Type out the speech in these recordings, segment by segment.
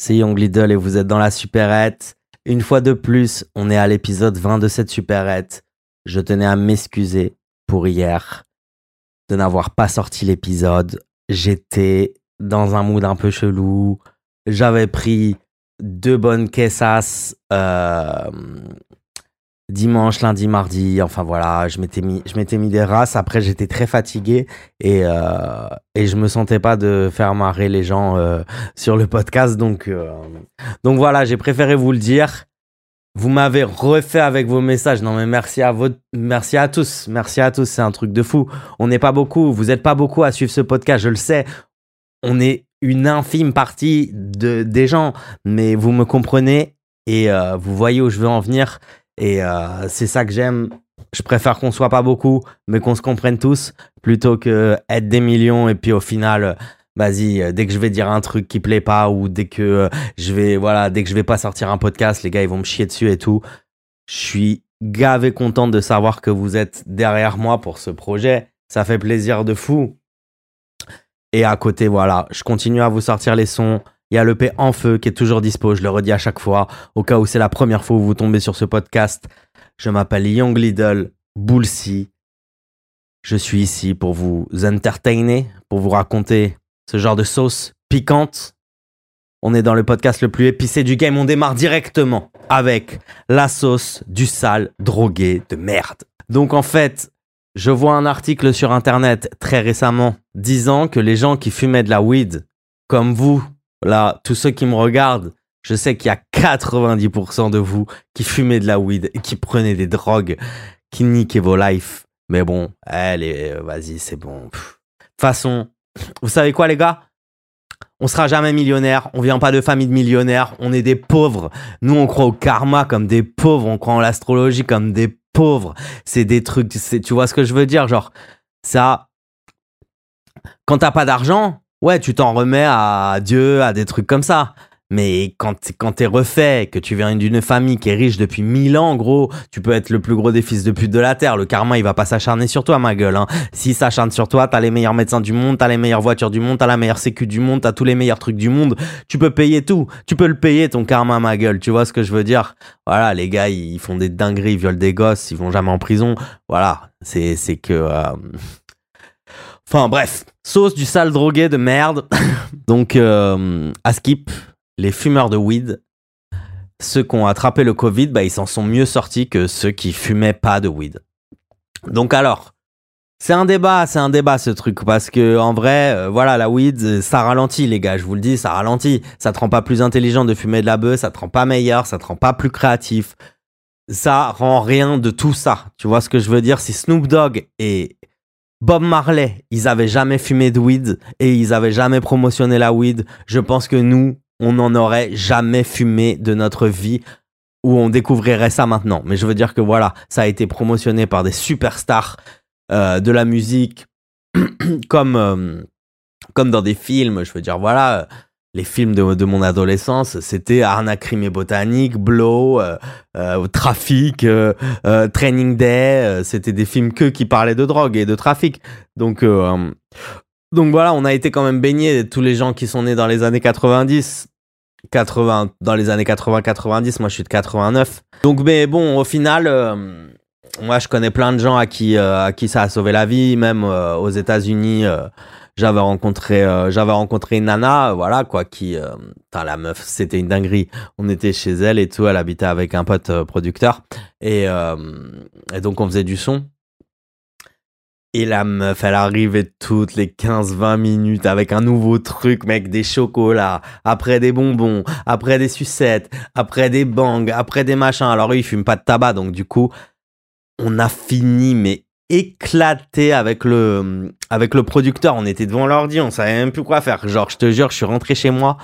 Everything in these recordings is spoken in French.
c'est Young Lidl et vous êtes dans la supérette. Une fois de plus, on est à l'épisode 20 de cette supérette. Je tenais à m'excuser pour hier de n'avoir pas sorti l'épisode. J'étais dans un mood un peu chelou. J'avais pris deux bonnes caissas euh, dimanche, lundi, mardi. Enfin voilà, je m'étais mis, je m'étais mis des races. Après, j'étais très fatigué et euh, et je me sentais pas de faire marrer les gens euh, sur le podcast. Donc euh, donc voilà, j'ai préféré vous le dire. Vous m'avez refait avec vos messages. Non mais merci à vous, merci à tous, merci à tous. C'est un truc de fou. On n'est pas beaucoup. Vous êtes pas beaucoup à suivre ce podcast. Je le sais. On est une infime partie de des gens, mais vous me comprenez et vous voyez où je veux en venir. Et euh, c'est ça que j'aime. Je préfère qu'on soit pas beaucoup, mais qu'on se comprenne tous, plutôt que être des millions et puis au final, vas-y, dès que je vais dire un truc qui plaît pas ou dès que euh, je vais, voilà, dès que je vais pas sortir un podcast, les gars ils vont me chier dessus et tout. Je suis gavé content de savoir que vous êtes derrière moi pour ce projet. Ça fait plaisir de fou. Et à côté, voilà, je continue à vous sortir les sons. Il y a le P en feu qui est toujours dispo, je le redis à chaque fois, au cas où c'est la première fois où vous tombez sur ce podcast. Je m'appelle Young Lidl Boulsi. Je suis ici pour vous entertainer, pour vous raconter ce genre de sauce piquante. On est dans le podcast le plus épicé du game. On démarre directement avec la sauce du sale drogué de merde. Donc en fait, je vois un article sur internet très récemment disant que les gens qui fumaient de la weed, comme vous, Là, tous ceux qui me regardent, je sais qu'il y a 90% de vous qui fumez de la weed qui prenez des drogues, qui niquez vos lives. Mais bon, allez, vas-y, c'est bon. De toute façon, vous savez quoi, les gars? On sera jamais millionnaire. On vient pas de famille de millionnaires. On est des pauvres. Nous, on croit au karma comme des pauvres. On croit en l'astrologie comme des pauvres. C'est des trucs. Tu vois ce que je veux dire? Genre, ça. Quand t'as pas d'argent, ouais, tu t'en remets à Dieu, à des trucs comme ça. Mais quand, quand t'es refait, que tu viens d'une famille qui est riche depuis mille ans, gros, tu peux être le plus gros des fils de pute de la terre. Le karma, il va pas s'acharner sur toi, ma gueule. Hein. S'il s'acharne sur toi, t'as les meilleurs médecins du monde, t'as les meilleures voitures du monde, t'as la meilleure sécu du monde, t'as tous les meilleurs trucs du monde. Tu peux payer tout. Tu peux le payer, ton karma, ma gueule. Tu vois ce que je veux dire? Voilà, les gars, ils font des dingueries, ils violent des gosses, ils vont jamais en prison. Voilà, c'est c'est que... Euh, Enfin bref, sauce du sale drogué de merde. Donc euh, à skip, les fumeurs de weed, ceux qui ont attrapé le Covid, bah, ils s'en sont mieux sortis que ceux qui fumaient pas de weed. Donc alors, c'est un débat, c'est un débat ce truc parce que en vrai, euh, voilà, la weed, ça ralentit les gars, je vous le dis, ça ralentit. Ça te rend pas plus intelligent de fumer de la bœuf, ça te rend pas meilleur, ça te rend pas plus créatif. Ça rend rien de tout ça. Tu vois ce que je veux dire? Si Snoop Dogg est Bob Marley, ils avaient jamais fumé de weed et ils avaient jamais promotionné la weed. Je pense que nous, on n'en aurait jamais fumé de notre vie où on découvrirait ça maintenant. Mais je veux dire que voilà, ça a été promotionné par des superstars euh, de la musique, comme, euh, comme dans des films. Je veux dire, voilà, les films de, mon adolescence, c'était Arnaque, Crime et Botanique, Blow, euh, euh Trafic, euh, Training Day. c'était des films que qui parlaient de drogue et de trafic. Donc, donc voilà, on a été quand même baignés, tous les gens qui sont nés dans les années 90. 80, dans les années 80-90, moi je suis de 89. Donc, mais bon, au final, moi je connais plein de gens à qui, à qui ça a sauvé la vie, même aux États-Unis j'avais rencontré euh, j'avais rencontré une nana voilà quoi qui euh, la meuf c'était une dinguerie. On était chez elle et tout elle habitait avec un pote euh, producteur. Et, donc on faisait du son. Et la meuf, elle arrivait toutes les 15-20 minutes avec un nouveau truc, mec, des chocolats, après des bonbons, après des sucettes, après des bangs, après des machins. Alors, eux, ils fument pas de tabac, donc du coup, on a fini, mais éclaté avec le avec le producteur. On était devant l'ordi, on savait même plus quoi faire. Genre, je te jure, je suis rentré chez moi,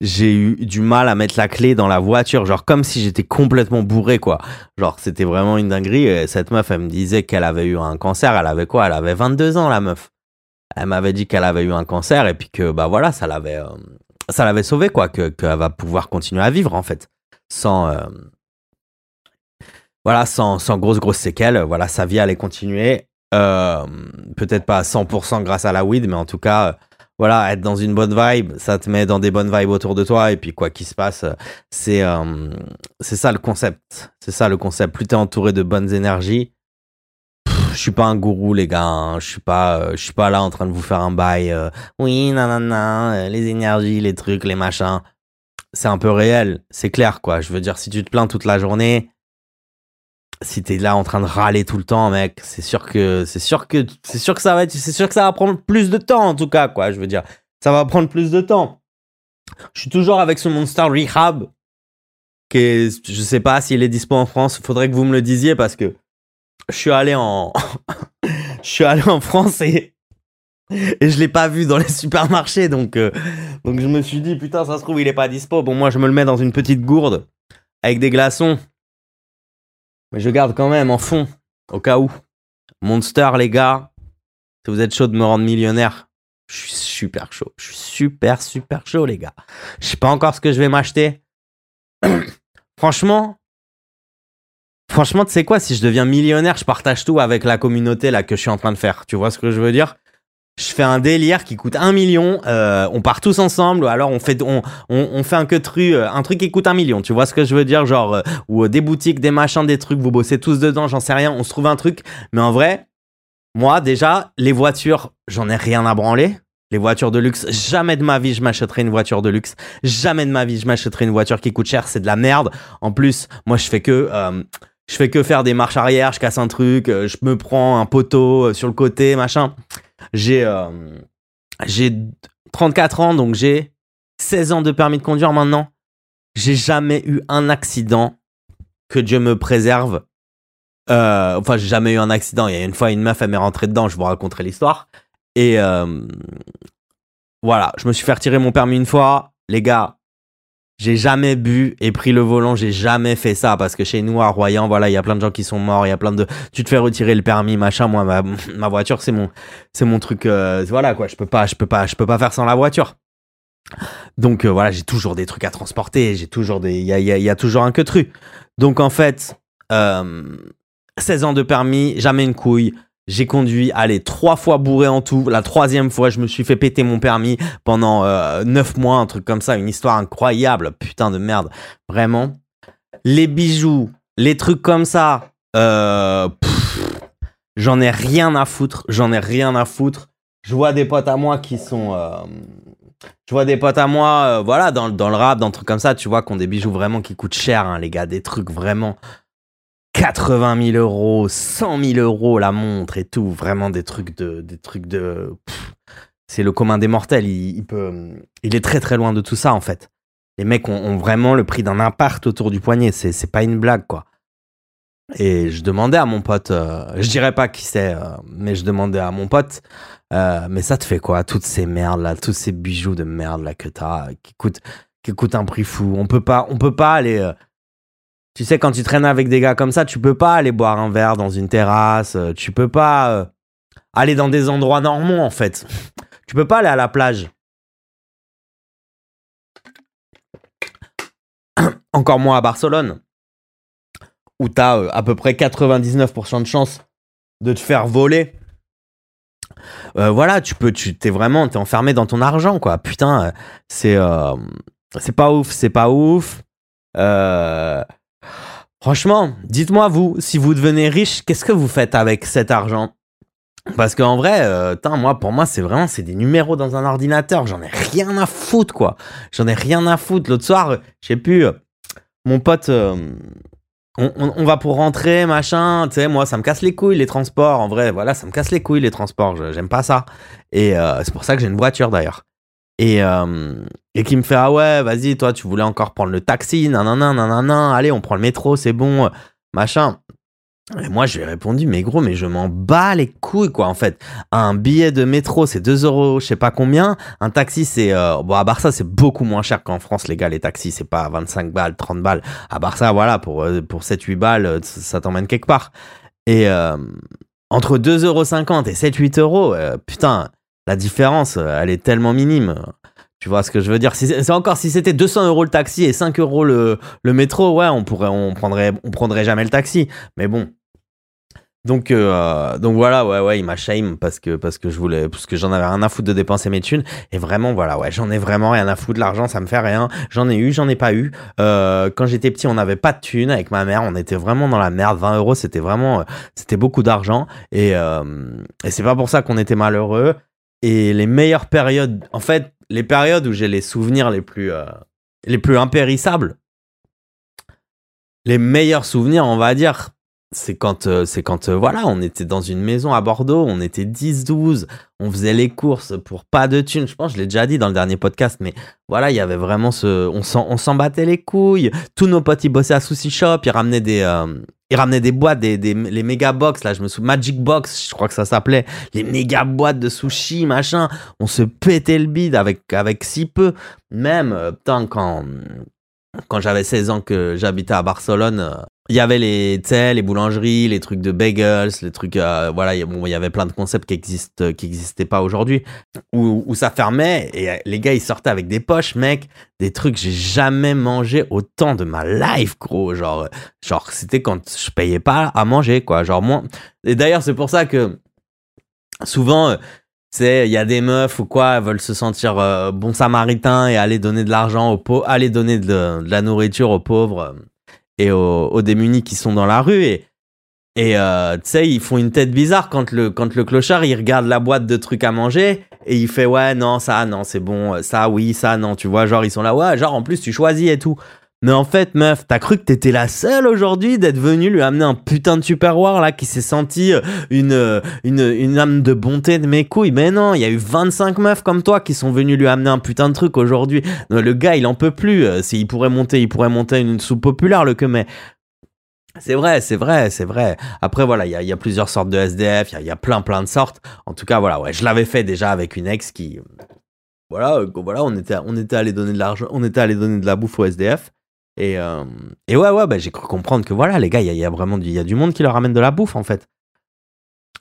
j'ai eu du mal à mettre la clé dans la voiture, genre comme si j'étais complètement bourré quoi. Genre, c'était vraiment une dinguerie. cette meuf, elle me disait qu'elle avait eu un cancer. Elle avait quoi? Elle avait 22 ans, la meuf. Elle m'avait dit qu'elle avait eu un cancer et puis que bah voilà, ça l'avait euh, ça l'avait sauvé quoi, que qu'elle va pouvoir continuer à vivre en fait, sans euh, voilà, sans, sans grosse, grosse séquelles. Voilà, sa vie allait continuer. Euh, peut-être pas à 100% grâce à la weed, mais en tout cas, voilà, être dans une bonne vibe, ça te met dans des bonnes vibes autour de toi. Et puis, quoi qu'il se passe, c'est euh, ça le concept. C'est ça le concept. Plus t'es entouré de bonnes énergies. je suis pas un gourou, les gars. Hein. Je suis pas, euh, suis pas là en train de vous faire un bail. Euh, oui, nanana, les énergies, les trucs, les machins. C'est un peu réel. C'est clair, quoi. Je veux dire, si tu te plains toute la journée, si t'es là en train de râler tout le temps, mec, c'est sûr que c'est sûr que c'est sûr que ça va c'est sûr que ça va prendre plus de temps en tout cas, quoi. Je veux dire, ça va prendre plus de temps. Je suis toujours avec ce Monster Rehab, qui est, je sais pas s'il est dispo en France. Faudrait que vous me le disiez parce que je suis allé en, je suis allé en France et et je l'ai pas vu dans les supermarchés, donc euh, donc je me suis dit putain, ça se trouve il est pas dispo. Bon, moi je me le mets dans une petite gourde avec des glaçons mais je garde quand même en fond, au cas où. Monster, les gars, si vous êtes chaud de me rendre millionnaire, je suis super chaud. Je suis super, super chaud, les gars. Je sais pas encore ce que je vais m'acheter. franchement, franchement, tu sais quoi, si je deviens millionnaire, je partage tout avec la communauté là que je suis en train de faire. Tu vois ce que je veux dire? Je fais un délire qui coûte un million, euh, on part tous ensemble, ou alors on fait, on, on, fait un que euh, un truc qui coûte un million, tu vois ce que je veux dire, genre, euh, ou des boutiques, des machins, des trucs, vous bossez tous dedans, j'en sais rien, on se trouve un truc, mais en vrai, moi déjà, les voitures, j'en ai rien à branler. Les voitures de luxe, jamais de ma vie je m'achèterai une voiture de luxe. Jamais de ma vie je m'achèterai une voiture qui coûte cher, c'est de la merde. En plus, moi je fais que je fais que faire des marches arrière, je casse un truc, je me prends un poteau sur le côté, machin. J'ai euh, j'ai 34 ans, donc j'ai 16 ans de permis de conduire maintenant. J'ai jamais eu un accident que Dieu me préserve. Euh, enfin, j'ai jamais eu un accident. Il y a une fois, une meuf, elle m'est rentrée dedans. Je vous raconterai l'histoire. Et euh, voilà, je me suis fait retirer mon permis une fois. Les gars, j'ai jamais bu et pris le volant, j'ai jamais fait ça parce que chez nous à Royan, voilà, il y a plein de gens qui sont morts, il y a plein de tu te fais retirer le permis, machin. Moi ma, voiture, c'est mon c'est mon truc euh, voilà quoi, je peux pas je peux pas je peux pas faire sans la voiture. Donc euh, voilà, j'ai toujours des trucs à transporter, j'ai toujours des il y a, y, y a, toujours un que tru. Donc en fait euh, 16 ans de permis, jamais une couille, j'ai conduit, allez, trois fois bourré en tout. La troisième fois, je me suis fait péter mon permis pendant euh, neuf mois, un truc comme ça. Une histoire incroyable. Putain de merde. Vraiment. Les bijoux, les trucs comme ça, euh, j'en ai rien à foutre. J'en ai rien à foutre. Je vois des potes à moi qui sont... Euh, je vois des potes à moi, voilà, dans, le rap, dans trucs comme ça, tu vois, qui ont des bijoux vraiment qui coûtent cher, hein, les gars. Des trucs vraiment 80 000 euros, 100 000 euros la montre et tout. Vraiment des trucs de. Des trucs de c'est le commun des mortels. Il, peut, il est très très loin de tout ça en fait. Les mecs ont, vraiment le prix d'un appart autour du poignet. C'est pas une blague quoi. Et je demandais à mon pote, euh, je dirais pas qui c'est, euh, mais je demandais à mon pote, euh, mais ça te fait quoi Toutes ces merdes là, tous ces bijoux de merde là que t'as, qui coûtent, qui coûtent un prix fou? On peut pas, on peut pas aller tu sais, quand tu traînes avec des gars comme ça, tu peux pas aller boire un verre dans une terrasse. Euh, tu peux pas euh, aller dans des endroits normaux, en fait. Tu peux pas aller à la plage. Encore moins à Barcelone, où tu as euh, à peu près 99% de chances de te faire voler. voilà, tu peux, tu t'es vraiment, t'es enfermé dans ton argent, quoi. Putain, c'est, c'est pas ouf, c'est pas ouf. Euh, Franchement, dites-moi vous, si vous devenez riche, qu'est-ce que vous faites avec cet argent? Parce qu'en vrai, euh, moi, pour moi, c'est vraiment, c'est des numéros dans un ordinateur. J'en ai rien à foutre, quoi. J'en ai rien à foutre. L'autre soir, je sais euh, mon pote, euh, on, va pour rentrer, machin. Tu sais, moi, ça me casse les couilles, les transports. En vrai, voilà, ça me casse les couilles, les transports. J'aime pas ça. Et c'est pour ça que j'ai une voiture, d'ailleurs. Et, euh, et qui me fait Ah ouais, vas-y, toi, tu voulais encore prendre le taxi, nanana, nanana, allez, on prend le métro, c'est bon, machin. Et moi, je lui ai répondu, mais gros, mais je m'en bats les couilles, quoi, en fait. Un billet de métro, c'est 2 euros, je sais pas combien. Un taxi, c'est. Euh, bon, à Barça, c'est beaucoup moins cher qu'en France, les gars, les taxis, c'est pas 25 balles, 30 balles. À Barça, voilà, pour, euh, pour 7-8 balles, ça t'emmène quelque part. Et entre 2,50 euros et 7-8 euros, putain, la différence, elle est tellement minime. Tu vois ce que je veux dire? C'est encore si c'était 200 euros le taxi et 5 euros le, métro, ouais, on pourrait, on prendrait, on prendrait jamais le taxi. Mais bon, Donc, euh, donc voilà, ouais, ouais, il m'a shame parce que, parce que je voulais, parce que j'en avais rien à foutre de dépenser mes thunes. Et vraiment, voilà, ouais, j'en ai vraiment rien à foutre. L'argent, ça me fait rien. J'en ai eu, j'en ai pas eu. Euh, quand j'étais petit, on n'avait pas de thunes avec ma mère. On était vraiment dans la merde. 20 euros, c'était vraiment, euh, c'était beaucoup d'argent. Et, et c'est pas pour ça qu'on était malheureux. Et les meilleures périodes, en fait, les périodes où j'ai les souvenirs les plus, euh, les plus impérissables, les meilleurs souvenirs, on va dire, c'est quand, euh, c'est quand euh, voilà, on était dans une maison à Bordeaux, on était 10-12, on faisait les courses pour pas de thunes. Je pense, je l'ai déjà dit dans le dernier podcast, mais voilà, il y avait vraiment ce. On s'en, battait les couilles. Tous nos potes, ils bossaient à Sushi Shop, ils ramenaient des. euh, ils ramenaient des boîtes, des, des, les méga box, là, je me souviens, Magic Box, je crois que ça s'appelait, les méga boîtes de sushi, machin. On se pétait le bide avec, avec si peu. Même, putain, quand, quand j'avais 16 ans que j'habitais à Barcelone, il y avait les, les boulangeries, les trucs de bagels, les trucs, euh, voilà, il y avait plein de concepts qui existent, qui existaient pas aujourd'hui, où, où ça fermait et euh, les gars ils sortaient avec des poches, mec, des trucs j'ai jamais mangé autant de ma life, gros, genre, genre c'était quand je payais pas à manger, quoi, genre moi. Et d'ailleurs c'est pour ça que souvent. euh, c'est, il y a des meufs ou quoi, elles veulent se sentir euh, bon samaritain et aller donner de l'argent aux pauvres, aller donner de, de la nourriture aux pauvres euh, et aux, démunis qui sont dans la rue. Et, et euh, tu sais, ils font une tête bizarre quand le, quand le clochard, il regarde la boîte de trucs à manger et il fait ouais, non, ça, non, c'est bon, ça, oui, ça, non, tu vois, genre, ils sont là, ouais, genre, en plus, tu choisis et tout. Mais en fait, meuf, t'as cru que t'étais la seule aujourd'hui d'être venue lui amener un putain de superwar là qui s'est senti euh, une, euh, une, une âme de bonté de mes couilles. Mais non, il y a eu 25 meufs comme toi qui sont venues lui amener un putain de truc aujourd'hui. Le gars, il en peut plus. Euh, S'il pourrait monter, il pourrait monter une soupe populaire, le que mais. C'est vrai, c'est vrai, c'est vrai. Après, voilà, il y a, plusieurs sortes de SDF, il y a, plein, plein de sortes. En tout cas, voilà, ouais, je l'avais fait déjà avec une ex qui. Voilà, voilà on, était, on était allé donner de l'argent, on était allé donner de la bouffe au SDF. Et, euh, et ouais, ouais, bah, j'ai cru comprendre que voilà, les gars, il y, a- y a vraiment du, y a du monde qui leur amène de la bouffe, en fait.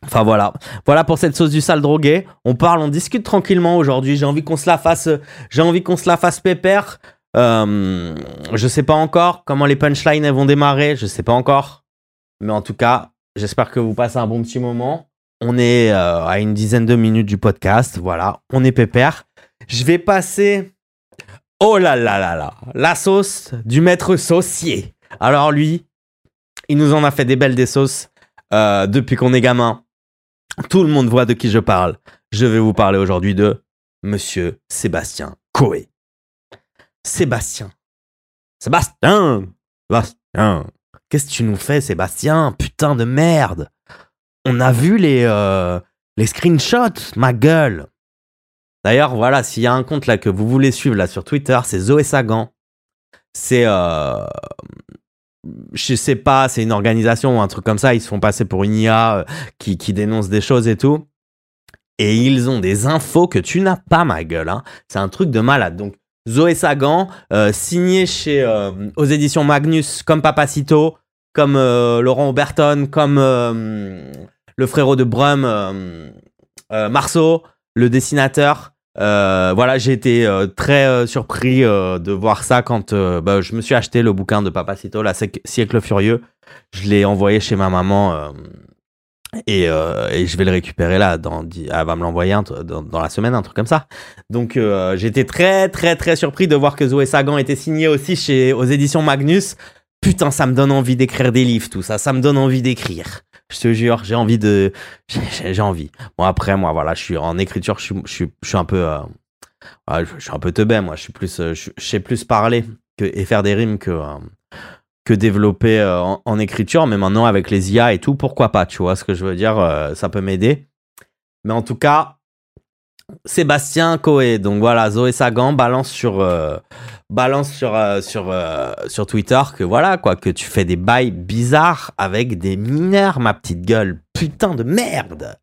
Enfin voilà, voilà pour cette sauce du sale drogué. On parle, on discute tranquillement aujourd'hui. J'ai envie qu'on se la fasse, j'ai envie qu'on se la fasse pépère. Euh, je sais pas encore comment les punchlines vont démarrer, je sais pas encore. Mais en tout cas, j'espère que vous passez un bon petit moment. On est euh, à une dizaine de minutes du podcast, voilà, on est pépère. Je vais passer. Oh là là là là, la sauce du maître saucier. Alors lui, il nous en a fait des belles des sauces euh, depuis qu'on est gamin. Tout le monde voit de qui je parle. Je vais vous parler aujourd'hui de Monsieur Sébastien Coé. Sébastien. Sébastien Sébastien Qu'est-ce que tu nous fais, Sébastien Putain de merde? On a vu les, euh, les screenshots, ma gueule D'ailleurs, voilà, s'il y a un compte là que vous voulez suivre là sur Twitter, c'est Zoé Sagan. C'est... Euh, je sais pas, c'est une organisation ou un truc comme ça, ils se font passer pour une IA euh, qui, dénonce des choses et tout. Et ils ont des infos que tu n'as pas, ma gueule. Hein. C'est un truc de malade. Donc, Zoé Sagan, euh, signé chez, aux éditions Magnus, comme Papacito, comme Laurent Oberton, comme le frérot de Brum, Marceau, le dessinateur. Euh, voilà, j'ai été euh, très euh, surpris de voir ça quand bah, je me suis acheté le bouquin de Papacito, La Siècle Furieux. Je l'ai envoyé chez ma maman et, je vais le récupérer là. Dans, elle va me l'envoyer dans, dans la semaine, un truc comme ça. Donc j'étais très très très surpris de voir que Zoé Sagan était signé aussi chez aux éditions Magnus. Putain, ça me donne envie d'écrire des livres, tout ça. Ça me donne envie d'écrire. Je te jure, j'ai envie de, j'ai envie. Bon après, moi, voilà, je suis en écriture, je suis, je suis, un peu, euh, ouais, je suis un peu teubé. Moi, je suis plus, euh, je, sais plus parler et faire des rimes que, euh, que développer en, en écriture. Mais maintenant, avec les IA et tout, pourquoi pas Tu vois ce que je veux dire Ça peut m'aider. Mais en tout cas, Sébastien Coé. Donc voilà, Zoé Sagan balance sur, balance sur, euh, euh, sur Twitter que voilà, quoi, que tu fais des bails bizarres avec des mineurs, ma petite gueule. Putain de merde.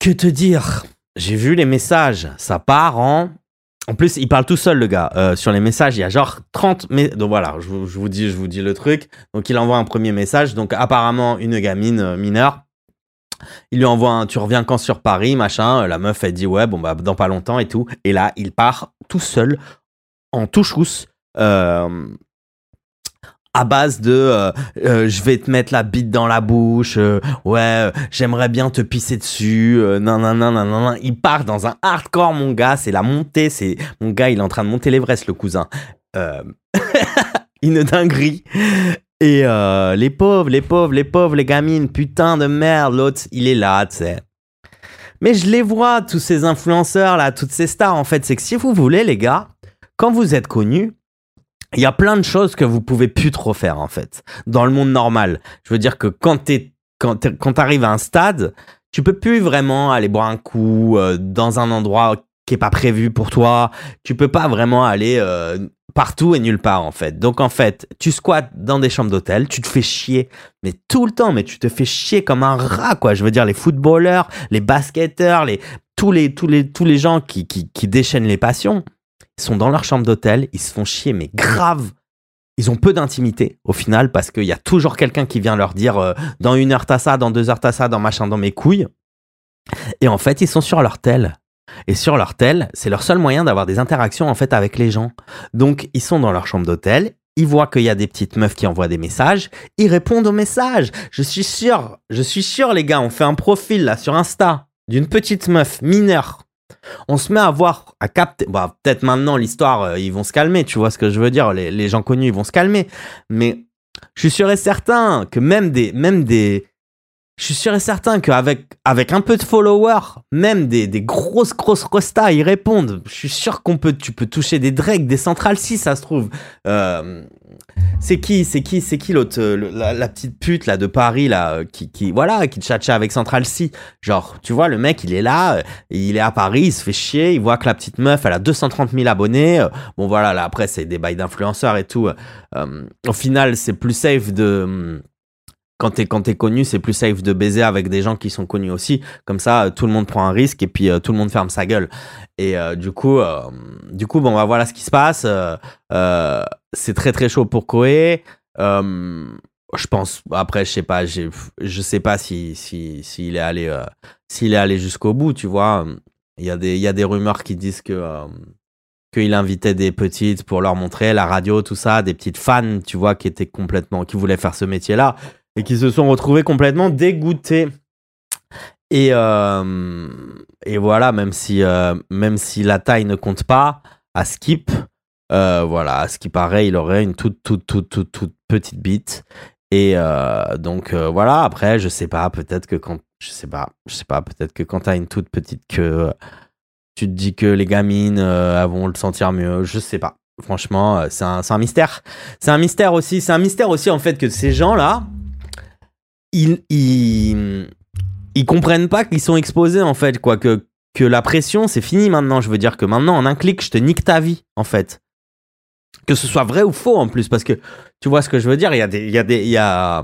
Que te dire? J'ai vu les messages. Ça part en. En plus, il parle tout seul, le gars. Euh, sur les messages, il y a genre 30. Mais... Donc voilà, je vous, dis, je vous dis le truc. Donc il envoie un premier message. Donc apparemment, une gamine mineure. Il lui envoie un tu reviens quand sur Paris, machin. La meuf, elle dit ouais, bon, bah, dans pas longtemps et tout. Et là, il part tout seul, en touchous, euh, à base de euh, euh, je vais te mettre la bite dans la bouche, ouais, j'aimerais bien te pisser dessus, non, non, non, non, non, il part dans un hardcore, mon gars, c'est la montée, c'est mon gars, il est en train de monter l'Everest, le cousin. une dinguerie. Et les pauvres, les pauvres, les pauvres, les gamines, putain de merde, l'autre, il est là, tu sais. Mais je les vois, tous ces influenceurs là, toutes ces stars, en fait, c'est que si vous voulez, les gars, quand vous êtes connus, il y a plein de choses que vous pouvez plus trop faire en fait dans le monde normal. Je veux dire que quand tu quand quand arrives à un stade, tu peux plus vraiment aller boire un coup euh, dans un endroit qui est pas prévu pour toi. Tu peux pas vraiment aller euh, partout et nulle part en fait. Donc en fait, tu squattes dans des chambres d'hôtel, tu te fais chier, mais tout le temps, mais tu te fais chier comme un rat quoi. Je veux dire les footballeurs, les basketteurs, les tous les tous les tous les gens qui qui, déchaînent les passions sont dans leur chambre d'hôtel, ils se font chier, mais grave. Ils ont peu d'intimité au final parce qu'il y a toujours quelqu'un qui vient leur dire euh, dans une heure t'as ça, dans deux heures t'as ça, dans machin, dans mes couilles. Et en fait, ils sont sur leur tel. Et sur leur tel, c'est leur seul moyen d'avoir des interactions en fait avec les gens. Donc, ils sont dans leur chambre d'hôtel, ils voient qu'il y a des petites meufs qui envoient des messages, ils répondent aux messages. Je suis sûr, je suis sûr les gars, on fait un profil là sur Insta d'une petite meuf mineure on se met à voir, à capter. Bah, peut-être maintenant, l'histoire, euh, ils vont se calmer, tu vois ce que je veux dire. Les, les, gens connus, ils vont se calmer. Mais je suis sûr et certain que même des, même des, je suis sûr et certain qu'avec avec un peu de followers, même des, des grosses, grosses restas, ils répondent. Je suis sûr qu'on peut, tu peux toucher des Drake, des centrales si ça se trouve. Euh, c'est qui, c'est qui, c'est qui l'autre, euh, la, petite pute là de Paris là, euh, qui, qui voilà, qui tchatche avec Central C. Genre, tu vois, le mec, il est là, il est à Paris, il se fait chier, il voit que la petite meuf, elle a 230 000 abonnés. Bon voilà, là après c'est des bails d'influenceurs et tout. au final, c'est plus safe de quand t'es quand es connu, c'est plus safe de baiser avec des gens qui sont connus aussi. Comme ça, tout le monde prend un risque et puis euh, tout le monde ferme sa gueule. Et euh, du coup, euh, du coup, bon, bah, voilà ce qui se passe. c'est très très chaud pour Koé. je pense. Après, je sais pas. Je sais pas si s'il si, est allé s'il est allé jusqu'au bout. Tu vois, il y a des il y a des rumeurs qui disent que qu'il invitait des petites pour leur montrer la radio, tout ça, des petites fans, tu vois, qui étaient complètement, qui voulaient faire ce métier-là et qui se sont retrouvés complètement dégoûtés. Et, euh, et voilà, même si, euh, même si la taille ne compte pas, à Skip, euh, voilà, à ce qui paraît, il aurait une toute, toute, toute, toute, toute petite bite. Et donc voilà, après, je sais pas, peut-être que quand, je sais pas, je sais pas, peut-être que quand t'as une toute petite queue, tu te dis que les gamines vont le sentir mieux, je sais pas. Franchement, c'est un, un mystère. C'est un mystère aussi, c'est un mystère aussi en fait que ces gens-là, ils, ils, comprennent pas qu'ils sont exposés en fait, quoi. Que, que la pression, c'est fini maintenant. Je veux dire que maintenant, en un clic, je te nique ta vie, en fait. Que ce soit vrai ou faux en plus, parce que tu vois ce que je veux dire. Il y a des, y y a,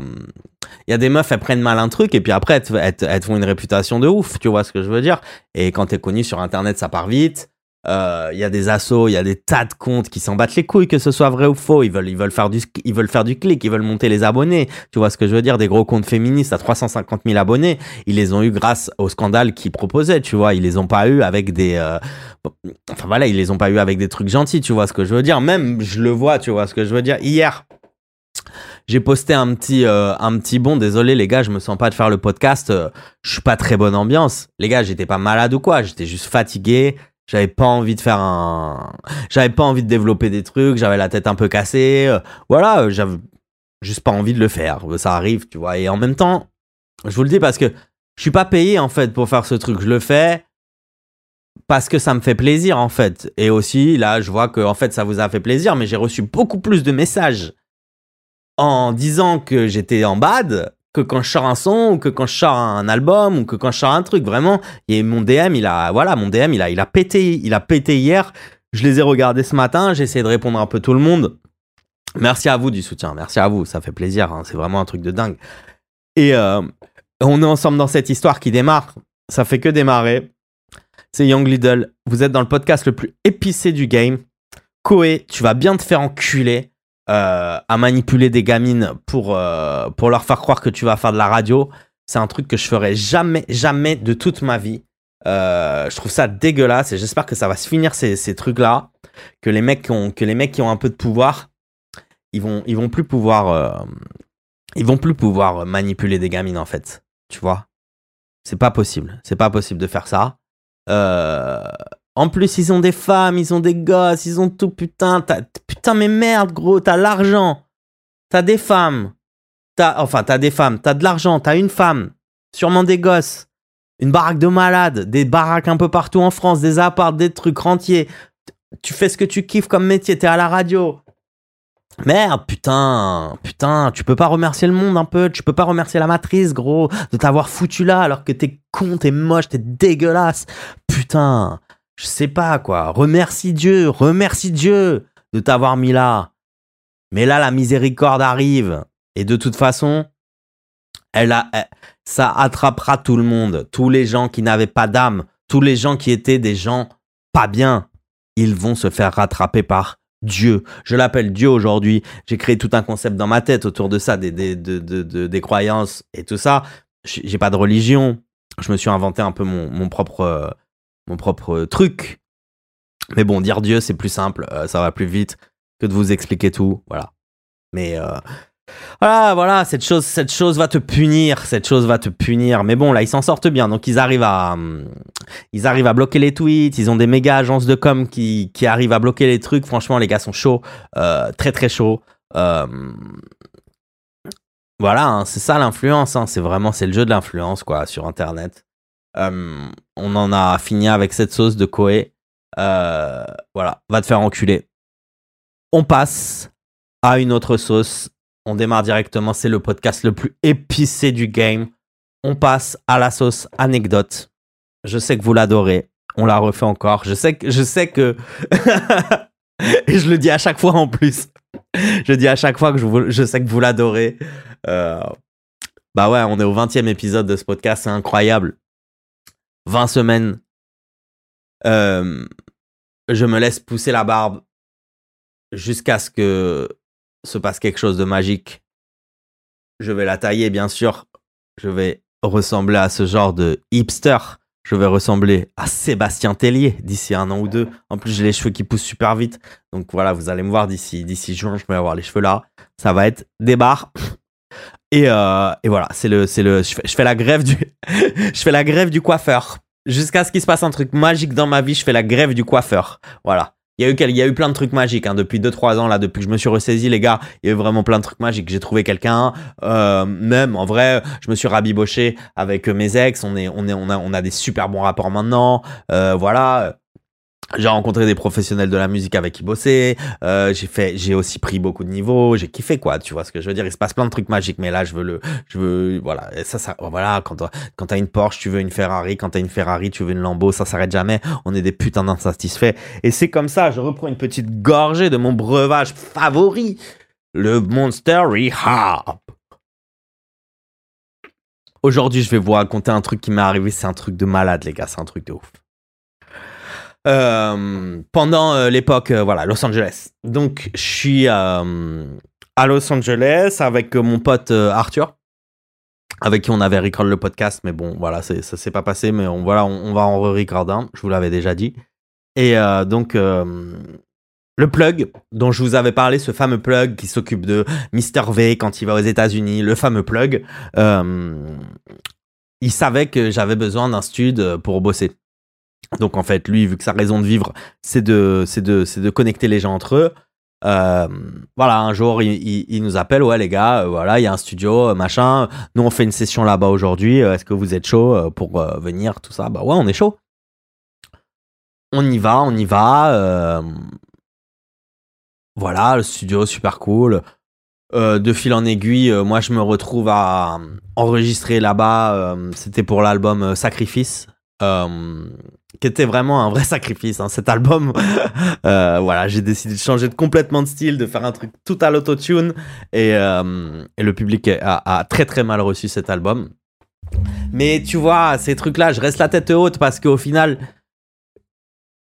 y a des meufs, elles prennent mal un truc et puis après, elles, elles, font une réputation de ouf. Tu vois ce que je veux dire. Et quand t'es connu sur Internet, ça part vite. Euh, il y a des assos, il y a des tas de comptes qui s'en battent les couilles, que ce soit vrai ou faux. Ils veulent, faire du, ils veulent faire du clic, ils veulent monter les abonnés. Tu vois ce que je veux dire? Des gros comptes féministes à 350 000 abonnés, ils les ont eu grâce au scandale qu'ils proposaient. Tu vois, ils les ont pas eu avec des, euh, enfin voilà, ils les ont pas eu avec des trucs gentils. Tu vois ce que je veux dire Même, je le vois. Tu vois ce que je veux dire Hier, j'ai posté un petit, euh, un petit bon. Désolé les gars, je me sens pas de faire le podcast. je suis pas très bonne ambiance. Les gars, j'étais pas malade ou quoi. J'étais juste fatigué. J'avais pas envie de faire un, j'avais pas envie de développer des trucs, j'avais la tête un peu cassée. Euh, voilà, euh, j'avais juste pas envie de le faire. Ça arrive, tu vois. Et en même temps, je vous le dis parce que je suis pas payé en fait pour faire ce truc. Je le fais parce que ça me fait plaisir en fait. Et aussi, là, je vois que en fait, ça vous a fait plaisir, mais j'ai reçu beaucoup plus de messages en disant que j'étais en bad que quand je sors un son ou que quand je sors un album ou que quand je sors un truc vraiment. Et mon DM il a voilà mon DM il a il a pété il a pété hier. Je les ai regardés ce matin j'ai essayé de répondre un peu tout le monde. Merci à vous du soutien merci à vous ça fait plaisir hein. c'est vraiment un truc de dingue. Et euh, on est ensemble dans cette histoire qui démarre. Ça fait que démarrer. C'est Young Lidl. Vous êtes dans le podcast le plus épicé du game. Koé tu vas bien te faire enculer euh, à manipuler des gamines pour, euh, pour leur faire croire que tu vas faire de la radio, c'est un truc que je ferai jamais, jamais de toute ma vie. Euh, je trouve ça dégueulasse et j'espère que ça va se finir ces, ces trucs-là. Que les mecs qui ont, que les mecs qui ont un peu de pouvoir, ils vont, ils vont plus pouvoir, ils vont plus pouvoir manipuler des gamines en fait. Tu vois, c'est pas possible. C'est pas possible de faire ça. Euh, en plus, ils ont des femmes, ils ont des gosses, ils ont tout. Putain, putain, mais merde, gros, t'as l'argent, t'as des femmes, enfin, t'as des femmes, t'as de l'argent, t'as une femme, sûrement des gosses, une baraque de malades, des baraques un peu partout en France, des apparts, des trucs rentiers. Tu fais ce que tu kiffes comme métier, t'es à la radio, Merde, putain, putain, tu peux pas remercier le monde un peu, tu peux pas remercier la matrice, gros, de t'avoir foutu là alors que t'es con, t'es moche, t'es dégueulasse. Putain, je sais pas quoi. Remercie Dieu, remercie Dieu de t'avoir mis là. Mais là, la miséricorde arrive. Et de toute façon, elle a, ça attrapera tout le monde. Tous les gens qui n'avaient pas d'âme, tous les gens qui étaient des gens pas bien, ils vont se faire rattraper par Dieu. Je l'appelle Dieu aujourd'hui. J'ai créé tout un concept dans ma tête autour de ça, des, croyances et tout ça. J'ai pas de religion. Je me suis inventé un peu mon, mon propre, mon propre truc. Mais bon, dire Dieu, c'est plus simple. Euh, ça va plus vite que de vous expliquer tout. Voilà. Mais euh, voilà, voilà, cette chose, cette chose va te punir, cette chose va te punir. Mais bon, là, ils s'en sortent bien. Donc, ils arrivent à, ils arrivent à bloquer les tweets. Ils ont des méga agences de com qui, qui arrivent à bloquer les trucs. Franchement, les gars sont chauds, euh, très très chauds. Euh, voilà, hein, c'est ça l'influence. Hein. C'est vraiment, c'est le jeu de l'influence, quoi, sur Internet. Euh, on en a fini avec cette sauce de Koé. voilà, va te faire enculer. On passe à une autre sauce on démarre directement, c'est le podcast le plus épicé du game. On passe à la sauce anecdote. Je sais que vous l'adorez. On la refait encore. Je sais que je sais que et je le dis à chaque fois en plus. je dis à chaque fois que je, je sais que vous l'adorez. Euh, bah ouais, on est au 20e épisode de ce podcast, c'est incroyable. 20 semaines. Euh, je me laisse pousser la barbe jusqu'à ce que se passe quelque chose de magique, je vais la tailler, bien sûr. Je vais ressembler à ce genre de hipster. Je vais ressembler à Sébastien Tellier d'ici un an ou deux. En plus, j'ai les cheveux qui poussent super vite. Donc voilà, vous allez me voir d'ici d'ici juin, je vais avoir les cheveux là. Ça va être des barres. Et, euh, et voilà, c'est le c'est le je fais, la grève du je fais la grève du coiffeur jusqu'à ce qu'il se passe un truc magique dans ma vie. Je fais la grève du coiffeur. Voilà. Il y, a eu, il y a eu plein de trucs magiques hein, depuis 2-3 ans là, depuis que je me suis ressaisi les gars, il y a eu vraiment plein de trucs magiques. J'ai trouvé quelqu'un, euh, même en vrai, je me suis rabiboché avec mes ex. On est, on est, on a, on a des super bons rapports maintenant. Euh, voilà, j'ai rencontré des professionnels de la musique avec qui bosser. Euh, j'ai fait, j'ai aussi pris beaucoup de niveaux. J'ai kiffé quoi. Tu vois ce que je veux dire Il se passe plein de trucs magiques, mais là je veux le, je veux, voilà, ça, ça, voilà. Quand quand t'as une Porsche, tu veux une Ferrari. Quand t'as une Ferrari, tu veux une Lambo. Ça s'arrête jamais. On est des putains d'insatisfaits. Et c'est comme ça. Je reprends une petite gorgée de mon breuvage favori, le Monster Rehab. Aujourd'hui, je vais vous raconter un truc qui m'est arrivé. C'est un truc de malade, les gars. C'est un truc de ouf. Euh, pendant euh, l'époque, euh, voilà, Los Angeles. Donc, je suis à Los Angeles avec mon pote Arthur, avec qui on avait record le podcast, mais bon, voilà, ça s'est pas passé, mais on, voilà, on, va en re-record un, je vous l'avais déjà dit. Et donc, le plug dont je vous avais parlé, ce fameux plug qui s'occupe de Mr. V quand il va aux États-Unis, le fameux plug, il savait que j'avais besoin d'un stud pour bosser. Donc en fait, lui, vu que sa raison de vivre, c'est de, c'est de, c'est de connecter les gens entre eux. Euh, voilà, un jour, il, nous appelle, ouais les gars, euh, voilà, il y a un studio, euh, machin. Nous, on fait une session là-bas aujourd'hui. Est-ce que vous êtes chaud pour venir, tout ça? Bah ouais, on est chaud. On y va, on y va. Voilà, le studio super cool. de fil en aiguille, moi je me retrouve à enregistrer là-bas. C'était pour l'album Sacrifice qui était vraiment un vrai sacrifice. Hein, cet album, euh, voilà, j'ai décidé de changer de complètement de style, de faire un truc tout à l'autotune, et, euh, et le public a, très très mal reçu cet album. Mais tu vois, ces trucs-là, je reste la tête haute parce qu'au final,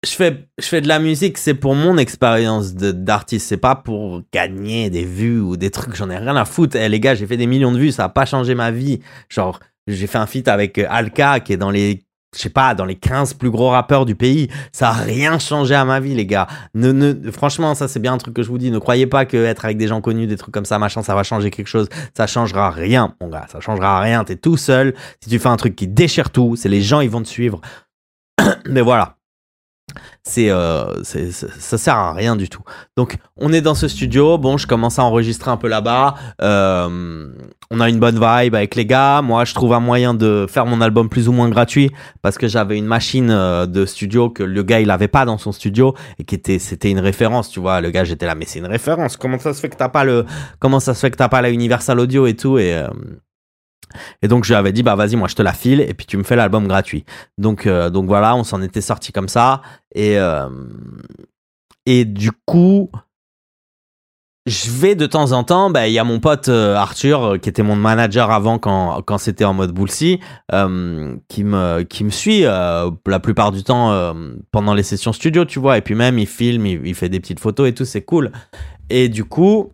je fais, je fais de la musique, c'est pour mon expérience d'artiste, c'est pas pour gagner des vues ou des trucs, j'en ai rien à foutre. Eh, les gars, j'ai fait des millions de vues, ça a pas changé ma vie. Genre, j'ai fait un feat avec Alka qui est dans les je sais pas, dans les 15 plus gros rappeurs du pays. Ça a rien changé à ma vie, les gars. Ne, ne, franchement, ça, c'est bien un truc que je vous dis. Ne croyez pas que être avec des gens connus, des trucs comme ça, machin, ça va changer quelque chose. Ça changera rien, mon gars. Ça changera rien. T'es tout seul. Si tu fais un truc qui déchire tout, c'est les gens, ils vont te suivre. Mais voilà c'est euh, ça sert à rien du tout. Donc on est dans ce studio, bon je commence à enregistrer un peu là-bas, euh, on a une bonne vibe avec les gars, moi je trouve un moyen de faire mon album plus ou moins gratuit parce que j'avais une machine euh, de studio que le gars il avait pas dans son studio et qui était c'était une référence, tu vois, le gars j'étais là mais c'est une référence, comment ça se fait que t'as pas le comment ça se fait que t'as pas la Universal Audio et tout et et donc je lui avais dit bah vas-y moi je te la file et puis tu me fais l'album gratuit. Donc euh, donc voilà on s'en était sorti comme ça et euh, et du coup je vais de temps en temps, bah, il y a mon pote euh, Arthur, qui était mon manager avant quand, quand c'était en mode Bullsy, qui, me, qui me suit la plupart du temps pendant les sessions studio, tu vois. Et puis même, il filme, il, il fait des petites photos et tout, c'est cool. Et du coup,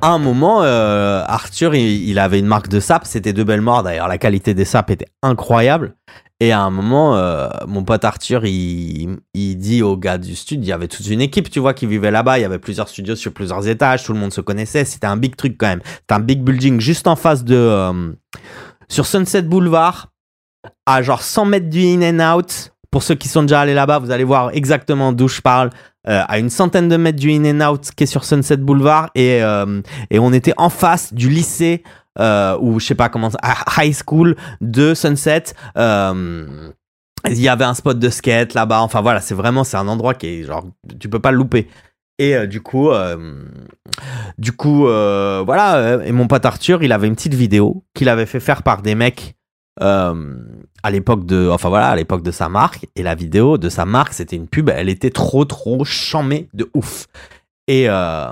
à un moment, euh, Arthur, il, avait une marque de sap. C'était de belles morts d'ailleurs. La qualité des sapes était incroyable. Et à un moment, euh, mon pote Arthur, il, dit au gars du studio, il y avait toute une équipe, tu vois, qui vivait là-bas. Il y avait plusieurs studios sur plusieurs étages. Tout le monde se connaissait. C'était un big truc quand même. C'était un big building juste en face de. Euh, sur Sunset Boulevard, à genre 100 mètres du In and Out. Pour ceux qui sont déjà allés là-bas, vous allez voir exactement d'où je parle. Euh, à une centaine de mètres du In and Out qui est sur Sunset Boulevard et, euh, et on était en face du lycée euh, ou je sais pas comment high school de Sunset. il y avait un spot de skate là-bas. Enfin voilà, c'est vraiment c'est un endroit qui est genre tu peux pas le louper. Et du coup, du coup, voilà. Et mon pote Arthur, il avait une petite vidéo qu'il avait fait faire par des mecs euh, à l'époque de, enfin voilà, à l'époque de sa marque. Et la vidéo de sa marque, c'était une pub. Elle était trop, trop chamée de ouf. Et euh,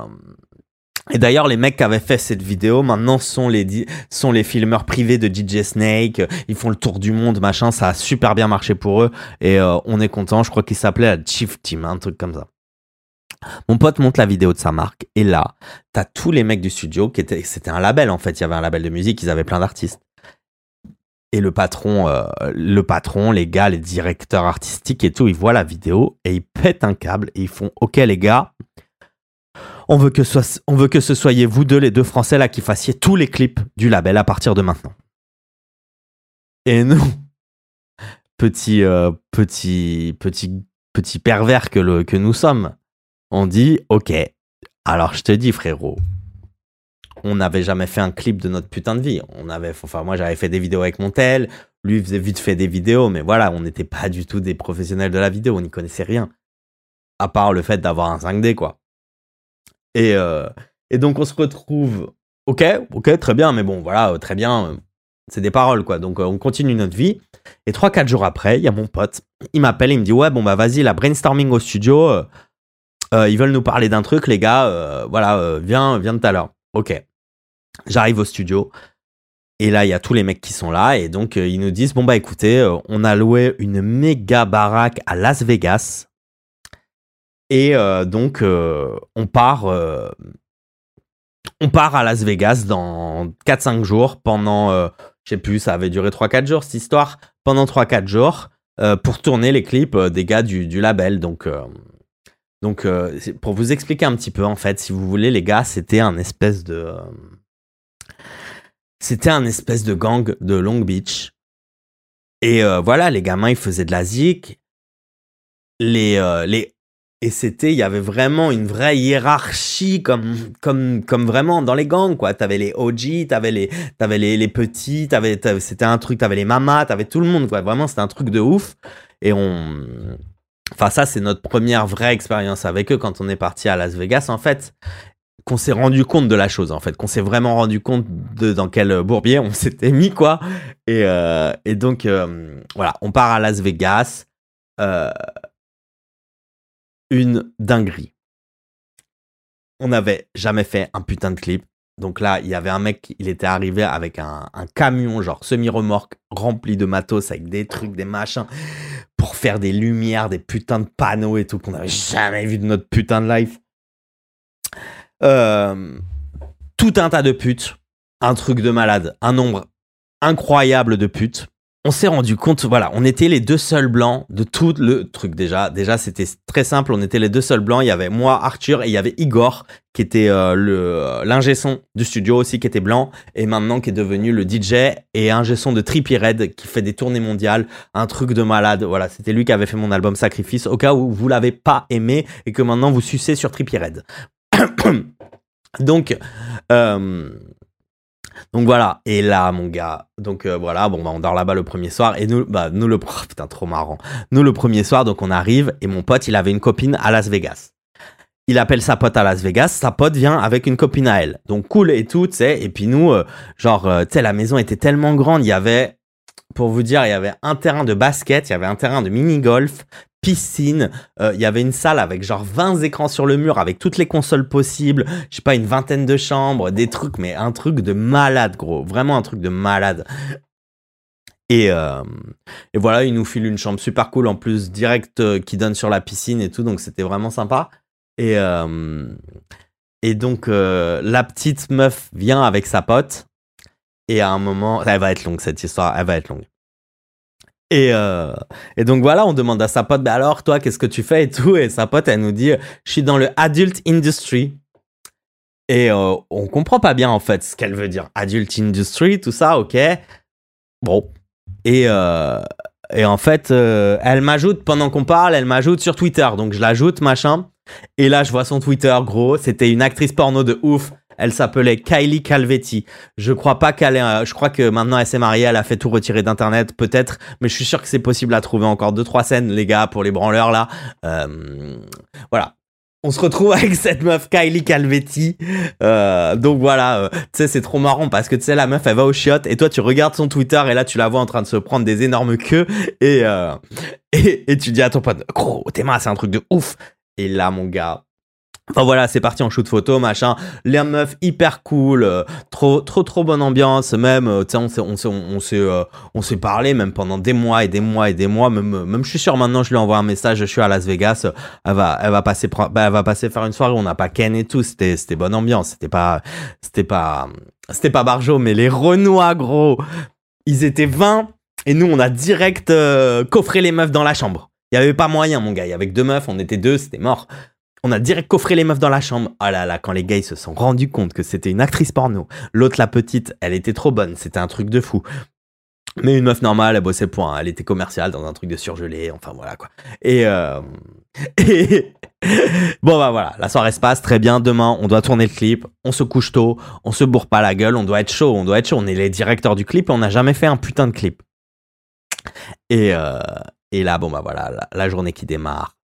et d'ailleurs, les mecs qui avaient fait cette vidéo, maintenant, sont les, sont les filmeurs privés de DJ Snake. Ils font le tour du monde, machin. Ça a super bien marché pour eux. Et euh, on est content. Je crois qu'il s'appelait la Chief Team, un truc comme ça. Mon pote monte la vidéo de sa marque. Et là, t'as tous les mecs du studio qui étaient, c'était un label, en fait. Il y avait un label de musique. Ils avaient plein d'artistes. Et le patron, euh, le patron, les gars, les directeurs artistiques et tout, ils voient la vidéo et ils pètent un câble et ils font OK les gars, on veut que, ce soyez vous deux, les deux Français là, qui fassiez tous les clips du label à partir de maintenant. Et nous, petit, euh, petit, petit, pervers que, que nous sommes, on dit OK. Alors je te dis frérot, on n'avait jamais fait un clip de notre putain de vie. On avait, enfin, moi, j'avais fait des vidéos avec mon tel. Lui faisait vite fait des vidéos, mais voilà, on n'était pas du tout des professionnels de la vidéo. On n'y connaissait rien. À part le fait d'avoir un 5D, quoi. Et, euh, et donc, on se retrouve. Ok, ok, très bien, mais bon, voilà, euh, très bien. Euh, c'est des paroles, quoi. Donc, on continue notre vie. Et 3-4 jours après, il y a mon pote. Il m'appelle, il me dit Ouais, bon, bah, vas-y, la brainstorming au studio. ils veulent nous parler d'un truc, les gars. voilà, viens, viens tout à l'heure. Ok. J'arrive au studio. Et là, il y a tous les mecs qui sont là. Et donc, euh, ils nous disent, bon, bah écoutez, euh, on a loué une méga baraque à Las Vegas. Et euh, donc, on part... on part à Las Vegas dans 4-5 jours pendant, je sais plus, ça avait duré 3-4 jours cette histoire, pendant 3-4 jours pour tourner les clips des gars du, du label. Donc, donc pour vous expliquer un petit peu, en fait, si vous voulez, les gars, c'était un espèce de c'était un espèce de gang de Long Beach. Et euh, voilà, les gamins, ils faisaient de la zik. Les, euh, les... Et c'était, il y avait vraiment une vraie hiérarchie, comme, comme, comme vraiment dans les gangs, quoi. T'avais les OG, t'avais les, avais les, les petits, t'avais, c'était un truc, t'avais les mamas, t'avais tout le monde, quoi. Vraiment, c'était un truc de ouf. Et on. Enfin, ça, c'est notre première vraie expérience avec eux quand on est parti à Las Vegas, en fait qu'on s'est rendu compte de la chose en fait, qu'on s'est vraiment rendu compte de dans quel bourbier on s'était mis quoi. Et, euh, donc euh, voilà, on part à Las Vegas, euh, une dinguerie. On n'avait jamais fait un putain de clip. Donc là, il y avait un mec, il était arrivé avec un, camion, genre semi-remorque, rempli de matos, avec des trucs, des machins, pour faire des lumières, des putains de panneaux et tout, qu'on n'avait jamais vu de notre putain de life. Euh, tout un tas de putes, un truc de malade, un nombre incroyable de putes. On s'est rendu compte, voilà, on était les deux seuls blancs de tout le truc déjà. Déjà, c'était très simple, on était les deux seuls blancs. Il y avait moi, Arthur, et il y avait Igor, qui était euh, le l'ingé son du studio aussi, qui était blanc, et maintenant qui est devenu le DJ et ingé son de Trippie Red, qui fait des tournées mondiales, un truc de malade. Voilà, c'était lui qui avait fait mon album Sacrifice, au cas où vous l'avez pas aimé et que maintenant vous sucez sur Trippie Red. Donc, euh, donc voilà, et là, mon gars, donc euh, voilà, bon, bah, on dort là-bas le premier soir, et nous, bah, nous le, oh, putain, trop marrant. Nous, le premier soir, donc on arrive, et mon pote, il avait une copine à Las Vegas. Il appelle sa pote à Las Vegas, sa pote vient avec une copine à elle. Donc cool et tout, tu sais, et puis nous, euh, genre, euh, tu sais, la maison était tellement grande, il y avait, pour vous dire, il y avait un terrain de basket, il y avait un terrain de mini-golf, piscine. Euh, il y avait une salle avec genre 20 écrans sur le mur avec toutes les consoles possibles. Je sais pas, une vingtaine de chambres, des trucs, mais un truc de malade, gros. Vraiment un truc de malade. Et, euh, et voilà, il nous file une chambre super cool en plus, direct euh, qui donne sur la piscine et tout, donc c'était vraiment sympa. Et, et donc la petite meuf vient avec sa pote. Et à un moment, elle va être longue cette histoire, elle va être longue. Et, euh, et donc voilà, on demande à sa pote, bah alors toi, qu'est-ce que tu fais et tout? Et sa pote, elle nous dit, je suis dans le adult industry. Et euh, on comprend pas bien en fait ce qu'elle veut dire. Adult industry, tout ça, ok. Bon. Et, euh, et en fait, elle m'ajoute, pendant qu'on parle, elle m'ajoute sur Twitter. Donc je l'ajoute, machin. Et là, je vois son Twitter, gros. C'était une actrice porno de ouf. Elle s'appelait Kylie Calvetti. Je crois pas qu'elle est, je crois que maintenant elle s'est mariée, elle a fait tout retirer d'internet, peut-être, mais je suis sûr que c'est possible à trouver encore deux trois scènes, les gars, pour les branleurs là. Euh, voilà. On se retrouve avec cette meuf Kylie Calvetti. Euh, donc voilà, euh, tu sais, c'est trop marrant parce que tu sais, la meuf, elle va au chiottes et toi, tu regardes son Twitter et là, tu la vois en train de se prendre des énormes queues et, et, et, tu dis à ton pote, gros, mains, c'est un truc de ouf. Et là, mon gars, Enfin voilà, c'est parti en shoot photo, machin. Les meufs hyper cool, euh, trop trop trop bonne ambiance. Même, euh, tu sais, on s'est on s'est on s'est euh, parlé même pendant des mois et des mois et des mois. Même même je suis sûr maintenant, je lui envoie un message. Je suis à Las Vegas. Elle va elle va passer bah, elle va passer faire une soirée. On n'a pas Ken et tout. C'était c'était bonne ambiance. C'était pas c'était pas c'était pas Barjo, mais les Renois gros, ils étaient 20 et nous on a direct coffré les meufs dans la chambre. Il y avait pas moyen, mon gars. Avec deux meufs, on était deux, c'était mort. On a direct coffré les meufs dans la chambre. Ah là là, quand les gars se sont rendus compte que c'était une actrice porno. L'autre, la petite, elle était trop bonne. C'était un truc de fou. Mais une meuf normale, elle bossait point. Elle était commerciale dans un truc de surgelé. Enfin voilà quoi. Et, euh... bon bah voilà, la soirée se passe très bien. Demain, on doit tourner le clip. On se couche tôt. On se bourre pas la gueule. On doit être chaud. On doit être chaud. On est les directeurs du clip et on n'a jamais fait un putain de clip. Et, euh... et là, bon bah voilà, la journée qui démarre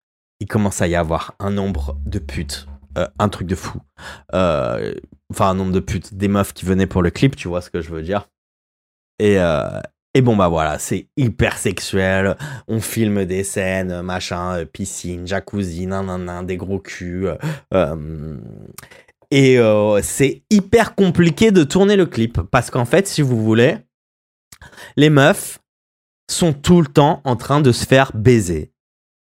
il commence à y avoir un nombre de putes, euh, un truc de fou. Euh, enfin, un nombre de putes, des meufs qui venaient pour le clip, tu vois ce que je veux dire. Et, euh, et bon, bah voilà, c'est hyper sexuel. On filme des scènes, machin, piscine, jacuzzi, nan, des gros culs. et c'est hyper compliqué de tourner le clip parce qu'en fait, si vous voulez, les meufs sont tout le temps en train de se faire baiser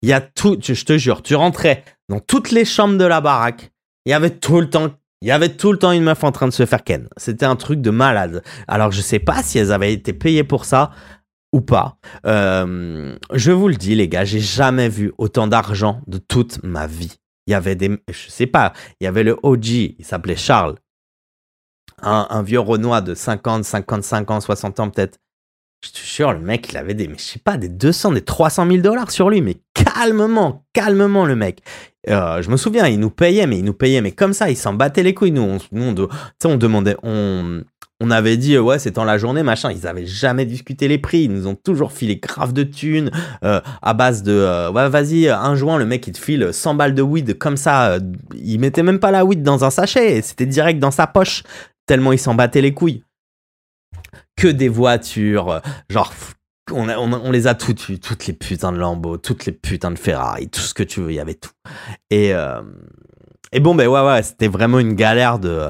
il y a tout, je te jure, tu rentrais dans toutes les chambres de la baraque, il y avait tout le temps il y avait tout le temps une meuf en train de se faire ken. C'était un truc de malade. Alors je sais pas si elles avaient été payées pour ça ou pas. Euh, je vous le dis les gars, j'ai jamais vu autant d'argent de toute ma vie. Il y avait des, je sais pas, il y avait le OG, il s'appelait Charles, un, un vieux Renoir de 50, 55 ans, 60 ans peut-être. Je te jure, le mec, il avait des, mais je sais pas, des 200, des 300 000 dollars sur lui, mais calmement, calmement, le mec. Euh, je me souviens, il nous payait, mais il nous payait, mais comme ça, il s'en battait les couilles. Nous, on, demandait, on, on avait dit, ouais, c'est en la journée, machin. Ils avaient jamais discuté les prix. Ils nous ont toujours filé grave de thunes, euh, à base de, euh, ouais, vas-y, un joint, le mec, il te file 100 balles de weed comme ça. il mettait même pas la weed dans un sachet. C'était direct dans sa poche, tellement il s'en battait les couilles que des voitures, genre on, les a toutes vues, toutes les putains de Lambo, toutes les putains de Ferrari, tout ce que tu veux, il y avait tout. Et, euh, et bon, ben ouais, ouais, c'était vraiment une galère de,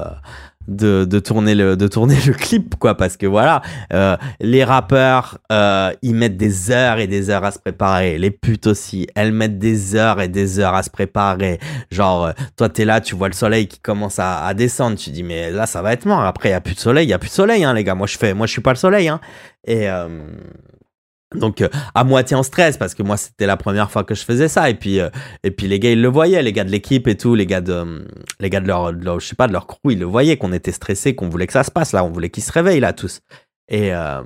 de, de, tourner le, de tourner le clip, quoi, parce que voilà, euh, les rappeurs, euh, ils mettent des heures et des heures à se préparer. Les putes aussi, elles mettent des heures et des heures à se préparer. Genre, euh, toi, t'es là, tu vois le soleil qui commence à, descendre, tu dis, mais là, ça va être mort. Après, il y a plus de soleil, il y a plus de soleil, hein, les gars. Moi, je fais, moi, je suis pas le soleil, hein. Et, donc euh, à moitié en stress parce que moi c'était la première fois que je faisais ça. Et puis euh, et puis les gars ils le voyaient les gars de l'équipe et tout les gars de les gars de leur, je sais pas de leur crew ils le voyaient qu'on était stressés qu'on voulait que ça se passe là. On voulait qu'ils se réveillent là tous. Et euh,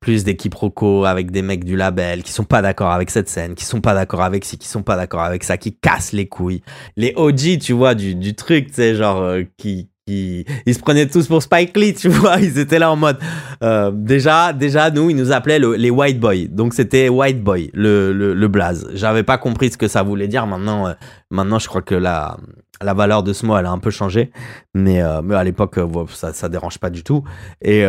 plus d'équipes roco avec des mecs du label qui sont pas d'accord avec cette scène qui sont pas d'accord avec ci qui sont pas d'accord avec ça qui cassent les couilles. Les OG tu vois du, du truc tu sais genre euh, qui ils, se prenaient tous pour Spike Lee, tu vois. Ils étaient là en mode. Euh, déjà, déjà, nous, ils nous appelaient le, les White Boys. Donc c'était White Boy, le, le, blaze. J'avais pas compris ce que ça voulait dire. Maintenant, euh, maintenant, je crois que la, la valeur de ce mot, elle a un peu changé. Mais, euh, à l'époque, ça, ça dérange pas du tout. Et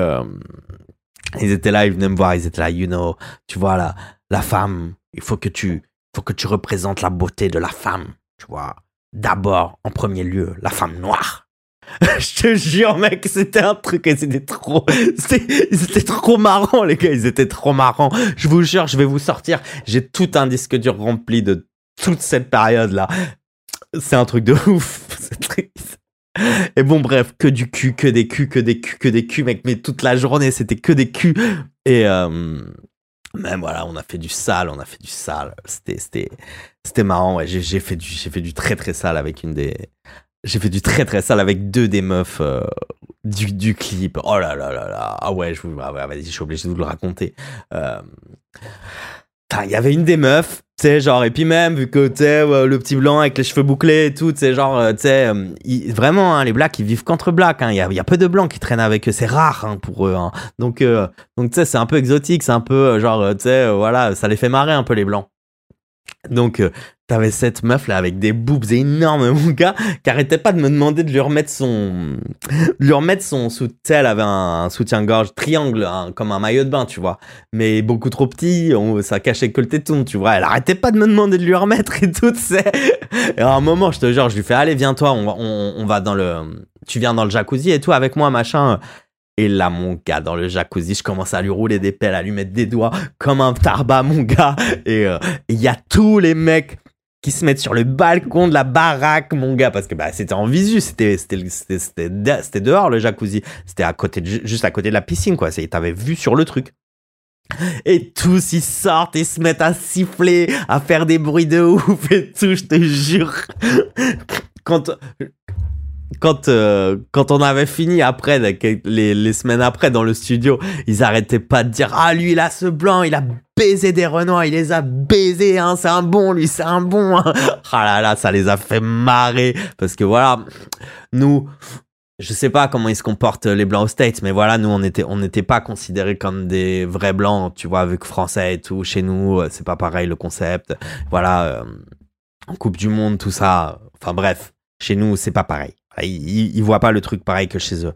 ils étaient là, ils venaient me voir. Ils étaient là, you know, tu vois, la, la femme, il faut que tu, faut que tu représentes la beauté de la femme, tu vois. D'abord, en premier lieu, la femme noire je te jure, mec, c'était un truc c'était trop, c'était trop marrant, les gars, ils étaient trop marrants. Je vous jure, je vais vous sortir. J'ai tout un disque dur rempli de toute cette période-là. C'est un truc de ouf. C'est triste. Et bon, bref, que du cul, que des culs, que des culs, que des culs, mec. Mais toute la journée, c'était que des culs. Et euh, même voilà, on a fait du sale, on a fait du sale. C'était, c'était, c'était marrant. Ouais, j'ai fait du, j'ai fait du très très sale avec une des, j'ai fait du très très sale avec deux des meufs euh, du, du, clip. Oh là là là là. Ah ouais, je vous, ah je suis obligé de vous le raconter. Euh... Il y avait une des meufs, tu sais, genre, et puis même, vu que, tu euh, le petit blanc avec les cheveux bouclés et tout, tu genre, euh, sais, vraiment, hein, les blacks, ils vivent qu'entre blacks, hein. il y, a, peu de blancs qui traînent avec eux, c'est rare hein, pour eux. Donc, euh, donc tu sais, c'est un peu exotique, c'est un peu, genre, tu sais, voilà, ça les fait marrer un peu les blancs. Donc, T'avais cette meuf là avec des boobs énormes, mon gars, qui arrêtait pas de me demander de lui remettre son, lui remettre son. Elle avait un, soutien-gorge triangle, comme un maillot de bain, tu vois. Mais beaucoup trop petit, on, ça cachait que le téton, tu vois. Elle arrêtait pas de me demander de lui remettre et tout, c'est. Et à un moment, je te jure, je lui fais, allez, viens-toi, on, on, on va dans le, tu viens dans le jacuzzi et tout avec moi, machin. Et là, mon gars, dans le jacuzzi, je commence à lui rouler des pelles, à lui mettre des doigts comme un tarba, mon gars. Et euh, il y a tous les mecs qui se mettent sur le balcon de la baraque, mon gars, parce que bah, c'était en visu, c'était dehors le jacuzzi, c'était juste à côté de la piscine quoi, t'avais vu sur le truc. Et tous ils sortent et se mettent à siffler, à faire des bruits de ouf et tout, je te jure. Quand quand, euh, quand on avait fini après, les, les, semaines après dans le studio, ils arrêtaient pas de dire Ah, lui, il a ce blanc, il a baisé des Renois, il les a baisés, hein, c'est un bon, lui, c'est un bon. Hein. Ah là là, ça les a fait marrer. Parce que voilà, nous, je sais pas comment ils se comportent les blancs aux States, mais voilà, nous, on était, on n'était pas considérés comme des vrais blancs, tu vois, que français et tout. Chez nous, euh, c'est pas pareil le concept. Voilà, euh, en Coupe du Monde, tout ça. Enfin bref, chez nous, c'est pas pareil. Ils, ils, voient pas le truc pareil que chez eux.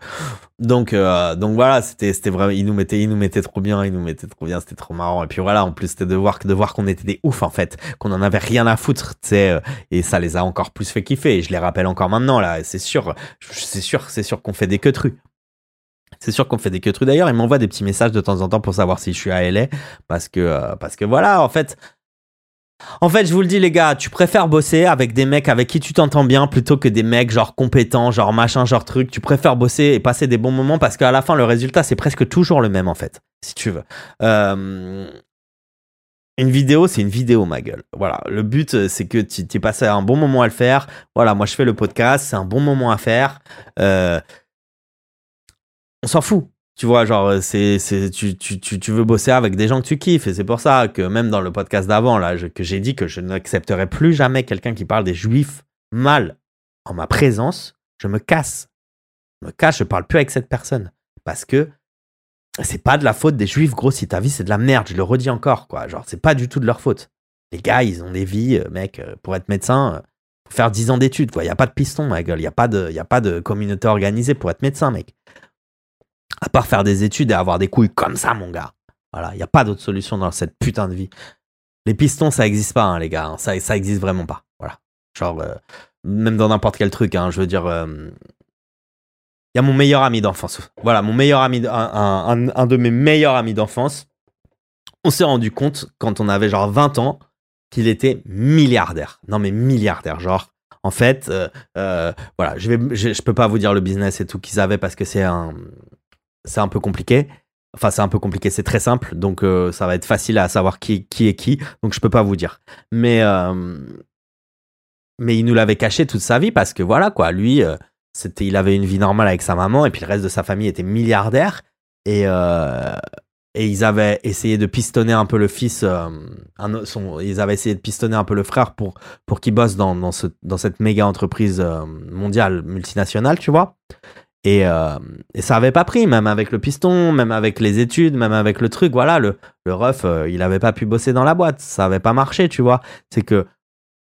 Donc, euh, donc voilà, c'était, c'était vraiment, ils nous mettaient, ils nous mettaient trop bien, ils nous mettaient trop bien, c'était trop marrant. Et puis voilà, en plus, c'était de voir, de voir qu'on était des oufs, en fait, qu'on en avait rien à foutre, tu sais, euh, et ça les a encore plus fait kiffer. Et je les rappelle encore maintenant, là, c'est sûr, c'est sûr, c'est sûr qu'on fait des queues C'est sûr qu'on fait des queues D'ailleurs, ils m'envoient des petits messages de temps en temps pour savoir si je suis à LA, parce que, euh, parce que voilà, en fait, en fait, je vous le dis, les gars, tu préfères bosser avec des mecs avec qui tu t'entends bien plutôt que des mecs genre compétents, genre machin, genre truc. Tu préfères bosser et passer des bons moments parce qu'à la fin, le résultat, c'est presque toujours le même, en fait, si tu veux. Euh, une vidéo, c'est une vidéo, ma gueule. Voilà. Le but, c'est que tu t'es passé un bon moment à le faire. Voilà, moi, je fais le podcast, c'est un bon moment à faire. Euh, on s'en fout. Tu vois, genre, euh, c'est, tu, veux bosser avec des gens que tu kiffes. Et c'est pour ça que même dans le podcast d'avant, là, que j'ai dit que je n'accepterai plus jamais quelqu'un qui parle des juifs mal en ma présence. Je me casse. Je me casse, je parle plus avec cette personne. Parce que c'est pas de la faute des juifs, gros. Si ta vie, c'est de la merde, je le redis encore, quoi. Genre, c'est pas du tout de leur faute. Les gars, ils ont des vies, euh, mec, euh, pour être médecin, faut faire 10 ans d'études, quoi. Il y a pas de piston, ma gueule. Il y a pas de, y a pas de communauté organisée pour être médecin, mec. À part faire des études et avoir des couilles comme ça, mon gars. Voilà, il n'y a pas d'autre solution dans cette putain de vie. Les pistons, ça n'existe pas, hein, les gars. Ça, ça existe vraiment pas. Voilà. Genre, euh, même dans n'importe quel truc, hein, je veux dire. Euh, il y a mon meilleur ami d'enfance. Voilà, mon meilleur ami, un, un, de mes meilleurs amis d'enfance. On s'est rendu compte, quand on avait genre 20 ans, qu'il était milliardaire. Non, mais milliardaire. Genre, en fait, euh, voilà, je, vais, je, je peux pas vous dire le business et tout qu'ils avaient parce que c'est un, c'est un peu compliqué. Enfin, c'est un peu compliqué, c'est très simple, donc euh, ça va être facile à savoir qui, qui est qui, donc je peux pas vous dire. Mais, euh, mais il nous l'avait caché toute sa vie parce que voilà, quoi, lui, euh, il avait une vie normale avec sa maman et puis le reste de sa famille était milliardaire et, et ils avaient essayé de pistonner un peu le fils, ils avaient essayé de pistonner un peu le frère pour, pour qu'il bosse dans, dans, ce, dans cette méga entreprise mondiale multinationale, tu vois. Et, euh, et, ça avait pas pris, même avec le piston, même avec les études, même avec le truc. Voilà, le, le ref, euh, il avait pas pu bosser dans la boîte. Ça avait pas marché, tu vois. C'est que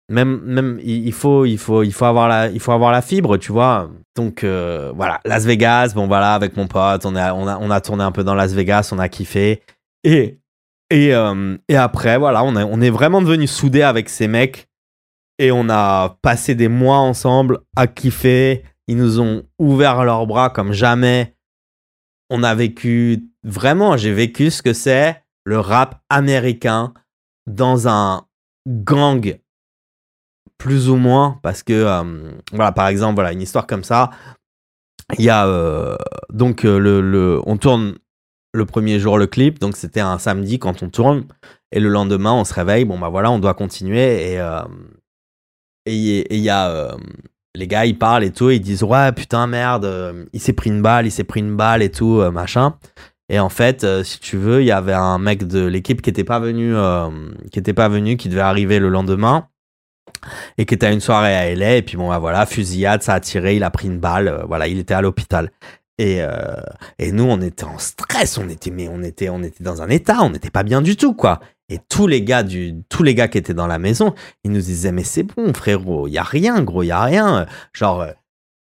même, même il, faut, il, faut, il, faut avoir la, il faut avoir la fibre, tu vois. Donc euh, voilà, Las Vegas, bon voilà, avec mon pote, on a, on, a, on a tourné un peu dans Las Vegas, on a kiffé. Et, et, et après, voilà, on, on est vraiment devenus soudés avec ces mecs. Et on a passé des mois ensemble à kiffer ils nous ont ouvert leurs bras comme jamais. On a vécu, vraiment, j'ai vécu ce que c'est le rap américain dans un gang, plus ou moins, parce que, euh, voilà, par exemple, voilà, une histoire comme ça. Il y a euh, donc euh, le, le, on tourne le premier jour le clip, donc c'était un samedi quand on tourne, et le lendemain on se réveille, bon bah voilà, on doit continuer, et et il y a les gars ils parlent et tout, ils disent ouais putain merde, euh, il s'est pris une balle, il s'est pris une balle et tout euh, machin. Et en fait, euh, si tu veux, il y avait un mec de l'équipe qui était pas venu, qui était pas venu, qui devait arriver le lendemain et qui était à une soirée à LA. Et puis bon bah voilà, fusillade, ça a tiré, il a pris une balle, voilà, il était à l'hôpital. Et, et nous, on était en stress, on était, mais on était, on était dans un état, on n'était pas bien du tout, quoi. Et tous les gars du, tous les gars qui étaient dans la maison, ils nous disaient mais c'est bon frérot, il y a rien gros, il y a rien. Genre, euh,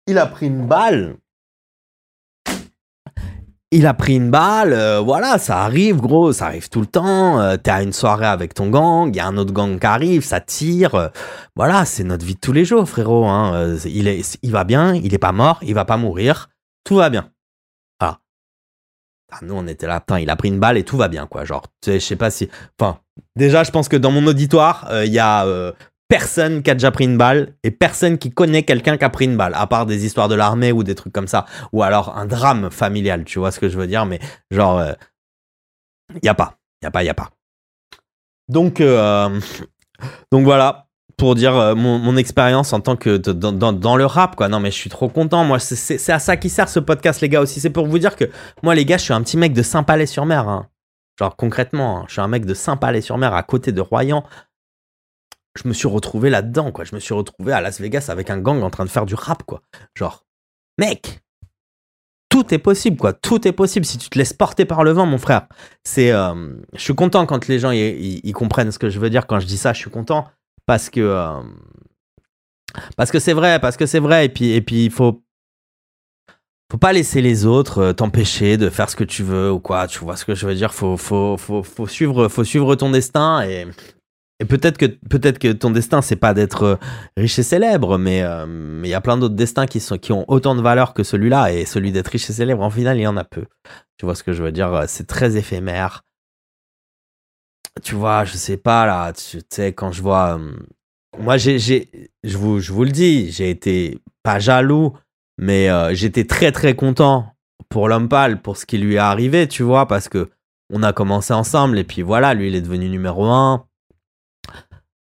il a pris une balle. Il a pris une balle, euh, voilà, ça arrive, gros, ça arrive tout le temps. Euh, t'es à une soirée avec ton gang, il y a un autre gang qui arrive, ça tire. voilà, c'est notre vie de tous les jours, frérot. Hein. il, est, il va bien, il est pas mort, il va pas mourir, tout va bien. Ah, nous, on était là, putain, il a pris une balle et tout va bien, quoi. Genre, je sais pas si. Enfin, déjà, je pense que dans mon auditoire, euh, il y a euh, personne qui a déjà pris une balle et personne qui connaît quelqu'un qui a pris une balle, à part des histoires de l'armée ou des trucs comme ça. Ou alors un drame familial, tu vois ce que je veux dire, mais genre, il euh, a pas. Il y a pas, il y a pas. Donc, donc voilà pour dire euh, mon, expérience en tant que dans, le rap quoi. Non mais je suis trop content. Moi c'est à ça qui sert ce podcast les gars aussi. C'est pour vous dire que moi les gars je suis un petit mec de Saint-Palais-sur-Mer hein. genre concrètement hein, je suis un mec de Saint-Palais-sur-Mer à côté de Royan. Je me suis retrouvé là-dedans quoi. Je me suis retrouvé à Las Vegas avec un gang en train de faire du rap quoi. Genre mec! Tout est possible, quoi. Tout est possible. Si tu te laisses porter par le vent, mon frère. C'est, euh, je suis content quand les gens ils comprennent ce que je veux dire quand je dis ça. Je suis content parce que parce que c'est vrai, parce que c'est vrai. Et puis et puis il faut faut pas laisser les autres t'empêcher de faire ce que tu veux ou quoi. Tu vois ce que je veux dire Faut faut faut faut suivre faut suivre ton destin et et peut-être que peut-être que ton destin c'est pas d'être riche et célèbre, mais mais il y a plein d'autres destins qui sont qui ont autant de valeur que celui-là et celui d'être riche et célèbre en final il y en a peu. Tu vois ce que je veux dire C'est très éphémère tu vois, je sais pas là, tu sais, quand je vois. Euh, moi, j'ai, je vous, le dis, j'ai été pas jaloux, mais euh, j'étais très très content pour l'homme pâle, pour ce qui lui est arrivé, tu vois, parce que on a commencé ensemble et puis voilà, lui il est devenu numéro un.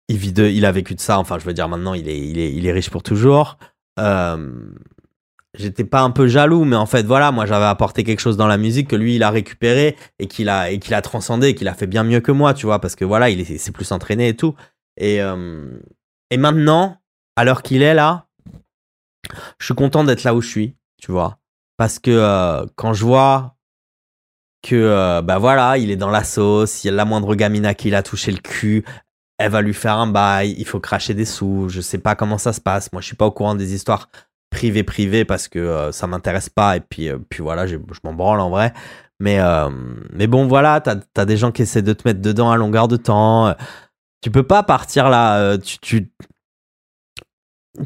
Il, vit de, il a vécu de ça, enfin je veux dire maintenant il est, il est, il est riche pour toujours. Euh, j'étais pas un peu jaloux, mais en fait, voilà, moi j'avais apporté quelque chose dans la musique que lui il a récupéré et qu'il a et qu'il a transcendé, qu'il a fait bien mieux que moi, tu vois, parce que voilà, il s'est plus entraîné et tout. Et euh, et maintenant, à l'heure qu'il est là, je suis content d'être là où je suis, tu vois, parce que euh, quand je vois que euh, bah voilà, il est dans la sauce, il y a la moindre gamina qui l'a touché le cul, elle va lui faire un bail, il faut cracher des sous, je sais pas comment ça se passe, moi je suis pas au courant des histoires privé privé parce que euh, ça m'intéresse pas et puis euh, puis voilà je, m'en branle en vrai. Mais euh, mais bon voilà t'as as des gens qui essaient de te mettre dedans à longueur de temps. Tu peux pas partir là tu, tu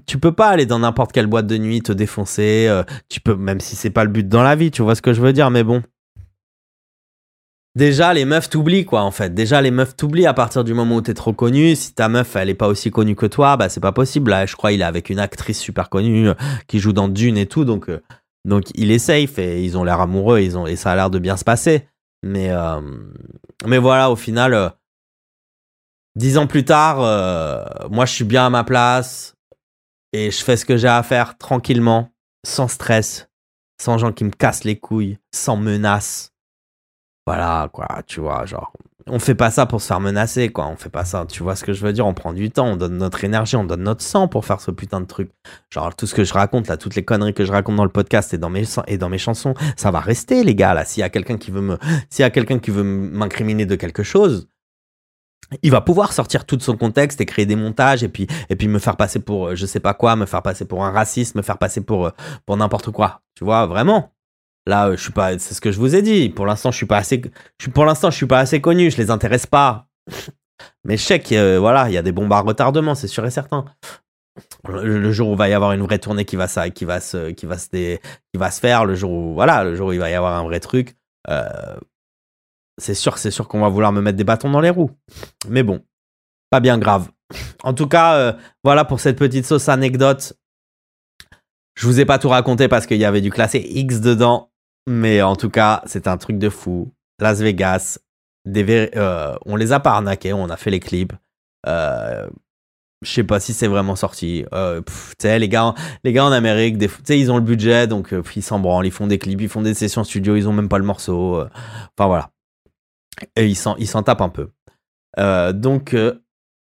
tu peux pas aller dans n'importe quelle boîte de nuit te défoncer tu peux même si c'est pas le but dans la vie tu vois ce que je veux dire mais bon Déjà, les meufs t'oublient, quoi, en fait. Déjà, les meufs t'oublient à partir du moment où t'es trop connu. Si ta meuf, elle est pas aussi connue que toi, bah, c'est pas possible. Là, je crois, il est avec une actrice super connue euh, qui joue dans Dune et tout. Donc, euh, Donc il est safe et ils ont l'air amoureux, ils ont, et ça a l'air de bien se passer. Mais, euh, mais voilà, au final, dix ans plus tard, moi je suis bien à ma place et je fais ce que j'ai à faire tranquillement, sans stress, sans gens qui me cassent les couilles, sans menaces. Voilà, quoi, tu vois, genre, on fait pas ça pour se faire menacer, quoi. On fait pas ça, tu vois ce que je veux dire On prend du temps, on donne notre énergie, on donne notre sang pour faire ce putain de truc. Genre, tout ce que je raconte, là, toutes les conneries que je raconte dans le podcast et dans mes, et dans mes chansons, ça va rester, les gars, là. S'il y a quelqu'un qui veut me, s'il y a quelqu'un qui veut m'incriminer de quelque chose, il va pouvoir sortir tout de son contexte et créer des montages et puis, et puis me faire passer pour euh, je sais pas quoi, me faire passer pour un raciste, me faire passer pour, euh, pour n'importe quoi. Tu vois, vraiment. Là, euh, je suis pas. C'est ce que je vous ai dit. Pour l'instant, je suis pas assez. Je, pour l'instant, je suis pas assez connu. Je les intéresse pas. Mais je sais que voilà, il y a des bombes à retardement, c'est sûr et certain. Le, jour où il va y avoir une vraie tournée qui va ça, qui va se, qui va se, qui va se faire, le jour où voilà, le jour où il va y avoir un vrai truc, euh, c'est sûr, c'est sûr qu'on va vouloir me mettre des bâtons dans les roues. Mais bon, pas bien grave. En tout cas, euh, voilà pour cette petite sauce anecdote. Je vous ai pas tout raconté parce qu'il y avait du classé X dedans. Mais en tout cas, c'est un truc de fou. Las Vegas, des euh, on les a pas arnaqués, on a fait les clips. Euh, je sais pas si c'est vraiment sorti. Euh, les gars, les gars en Amérique, sais, ils ont le budget, donc ils s'en branlent, ils font des clips, ils font des sessions studio, ils ont même pas le morceau. enfin voilà. Et ils s'en, ils s'en tapent un peu. donc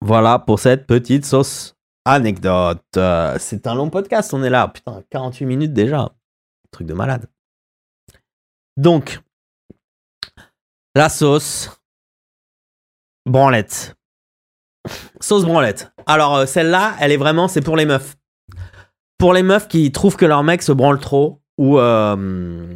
voilà pour cette petite sauce anecdote. c'est un long podcast, on est là. Putain, 48 minutes déjà. Truc de malade. Donc, la sauce branlette. Sauce branlette. Alors, euh, celle-là, elle est vraiment, c'est pour les meufs. Pour les meufs qui trouvent que leur mec se branle trop ou, euh,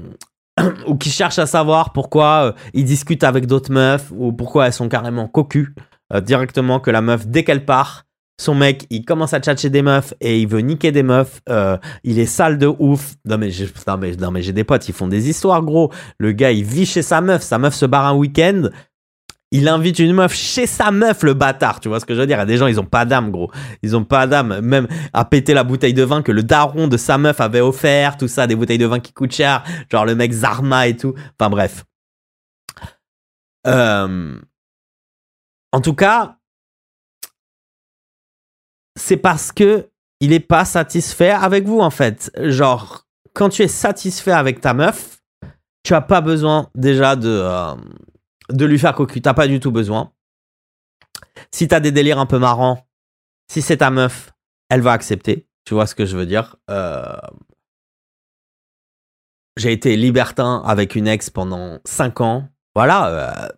qui cherchent à savoir pourquoi euh, ils discutent avec d'autres meufs ou pourquoi elles sont carrément cocu directement que la meuf, dès qu'elle part, son mec, il commence à tchatcher des meufs et il veut niquer des meufs. Euh, il est sale de ouf. Non mais, j'ai, non mais, j'ai des potes, ils font des histoires, gros. Le gars, il vit chez sa meuf. Sa meuf se barre un week-end. Il invite une meuf chez sa meuf, le bâtard. Tu vois ce que je veux dire? Il y a des gens, ils ont pas d'âme, gros. Ils ont pas d'âme. Même à péter la bouteille de vin que le daron de sa meuf avait offert, tout ça, des bouteilles de vin qui coûtent cher. Genre le mec Zarma et tout. Enfin bref. Euh... En tout cas, c'est parce que il est pas satisfait avec vous en fait. Genre, quand tu es satisfait avec ta meuf, tu as pas besoin déjà de, euh, de lui faire cocu. T'as pas du tout besoin. Si tu as des délires un peu marrants, si c'est ta meuf, elle va accepter. Tu vois ce que je veux dire? Euh, J'ai été libertin avec une ex pendant 5 ans. Voilà, euh,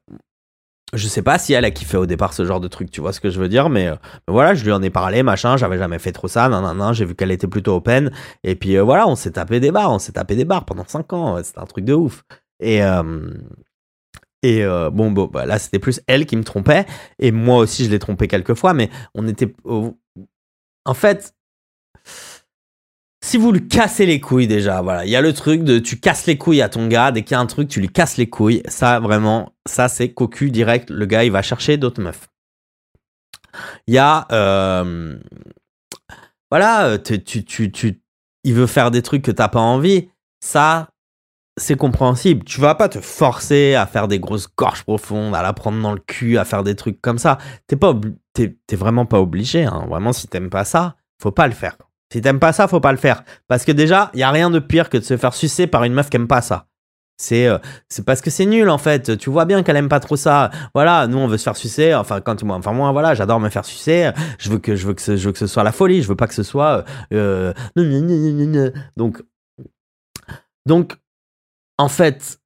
je sais pas si elle a kiffé au départ ce genre de truc, tu vois ce que je veux dire, mais, euh, voilà, je lui en ai parlé, machin, j'avais jamais fait trop ça, non, non, non, j'ai vu qu'elle était plutôt open, et puis euh, voilà, on s'est tapé des bars, on s'est tapé des bars pendant 5 ans, c'était un truc de ouf. Et, euh, et bon, bon bah, là, c'était plus elle qui me trompait, et moi aussi, je l'ai trompé quelques fois, mais on était. En fait, si vous lui cassez les couilles déjà, voilà, il y a le truc de tu casses les couilles à ton gars, dès qu'il y a un truc, tu lui casses les couilles. Ça, vraiment, ça c'est cocu direct. Le gars, il va chercher d'autres meufs. Il y a, euh, voilà, tu, tu, tu, il veut faire des trucs que t'as pas envie. Ça, c'est compréhensible. Tu vas pas te forcer à faire des grosses gorges profondes, à la prendre dans le cul, à faire des trucs comme ça. T'es vraiment pas obligé. Hein. Vraiment, si t'aimes pas ça, faut pas le faire. Si t'aimes pas ça, faut pas le faire. Parce que déjà, il y a rien de pire que de se faire sucer par une meuf qui aime pas ça. C'est euh, parce que c'est nul en fait. Tu vois bien qu'elle aime pas trop ça. Voilà, nous on veut se faire sucer. Enfin quand moi, enfin moi voilà, j'adore me faire sucer. Je veux que je veux que ce, je veux que ce soit la folie. Je veux pas que ce soit euh, donc donc en fait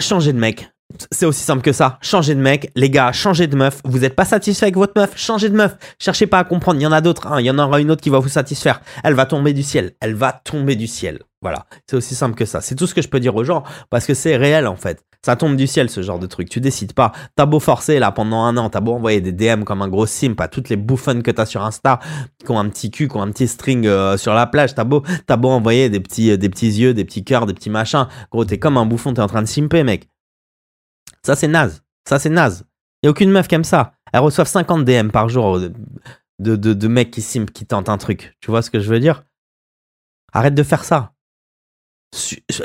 changer de mec. C'est aussi simple que ça. Changez de mec, les gars, changez de meuf. Vous n'êtes pas satisfait avec votre meuf, changez de meuf. Cherchez pas à comprendre. Il y en a d'autres. Hein. Il y en aura une autre qui va vous satisfaire. Elle va tomber du ciel. Elle va tomber du ciel. Voilà. C'est aussi simple que ça. C'est tout ce que je peux dire aux gens parce que c'est réel en fait. Ça tombe du ciel ce genre de truc. Tu décides pas. T'as beau forcer là pendant un an, t'as beau envoyer des DM comme un gros simp à toutes les bouffonnes que t'as sur Insta, qui ont un petit cul, qui ont un petit string euh, sur la plage. T'as beau, beau envoyer des petits, euh, des petits yeux, des petits cœurs, des petits machins. Gros, t'es comme un bouffon, t'es en train de simper, mec. Ça, c'est naze. Ça, c'est naze. Il n'y a aucune meuf qui aime ça. Elles reçoivent 50 DM par jour de, de, mecs qui qui tentent un truc. Tu vois ce que je veux dire? Arrête de faire ça.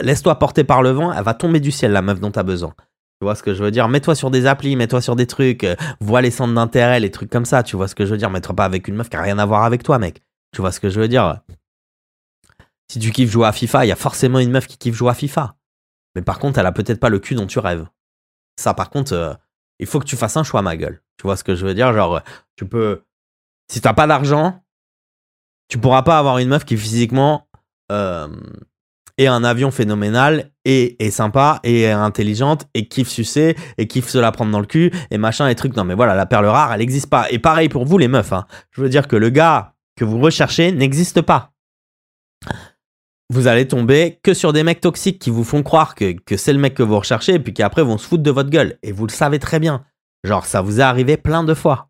Laisse-toi porter par le vent, elle va tomber du ciel, la meuf dont t'as besoin. Tu vois ce que je veux dire? Mets-toi sur des applis, mets-toi sur des trucs, euh, vois les centres d'intérêt, les trucs comme ça, tu vois ce que je veux dire? Mets-toi pas avec une meuf qui a rien à voir avec toi, mec. Tu vois ce que je veux dire? Si tu kiffes jouer à FIFA, il y a forcément une meuf qui kiffe jouer à FIFA. Mais par contre, elle a peut-être pas le cul dont tu rêves. Ça, par contre, euh, il faut que tu fasses un choix, ma gueule. Tu vois ce que je veux dire? Genre, tu peux. Si t'as pas d'argent, tu pourras pas avoir une meuf qui physiquement euh, est un avion phénoménal et est sympa et est intelligente et kiffe sucer et kiffe se la prendre dans le cul et machin et trucs. Non, mais voilà, la perle rare, elle n'existe pas. Et pareil pour vous, les meufs. Hein. Je veux dire que le gars que vous recherchez n'existe pas. Vous allez tomber que sur des mecs toxiques qui vous font croire que, c'est le mec que vous recherchez et puis qui après vont se foutre de votre gueule. Et vous le savez très bien. Genre, ça vous est arrivé plein de fois.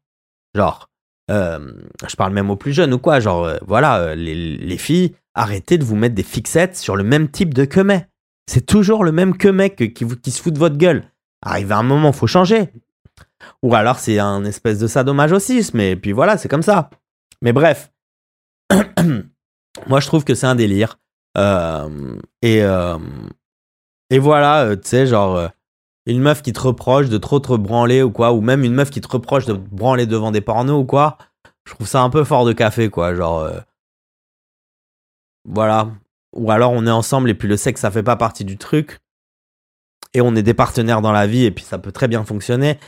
Genre, euh, je parle même aux plus jeunes ou quoi. Genre, euh, voilà, euh, les, filles, arrêtez de vous mettre des fixettes sur le même type de que C'est toujours le même que mec qui, qui se fout de votre gueule. Arrive un moment, faut changer. Ou alors c'est un espèce de sadomasochisme, et puis voilà, c'est comme ça. Mais bref, moi je trouve que c'est un délire. Et, et voilà, tu sais, genre, une meuf qui te reproche de trop te branler ou quoi, ou même une meuf qui te reproche de branler devant des pornos ou quoi, je trouve ça un peu fort de café, quoi. Genre. Euh, voilà. Ou alors on est ensemble et puis le sexe, ça fait pas partie du truc. Et on est des partenaires dans la vie et puis ça peut très bien fonctionner.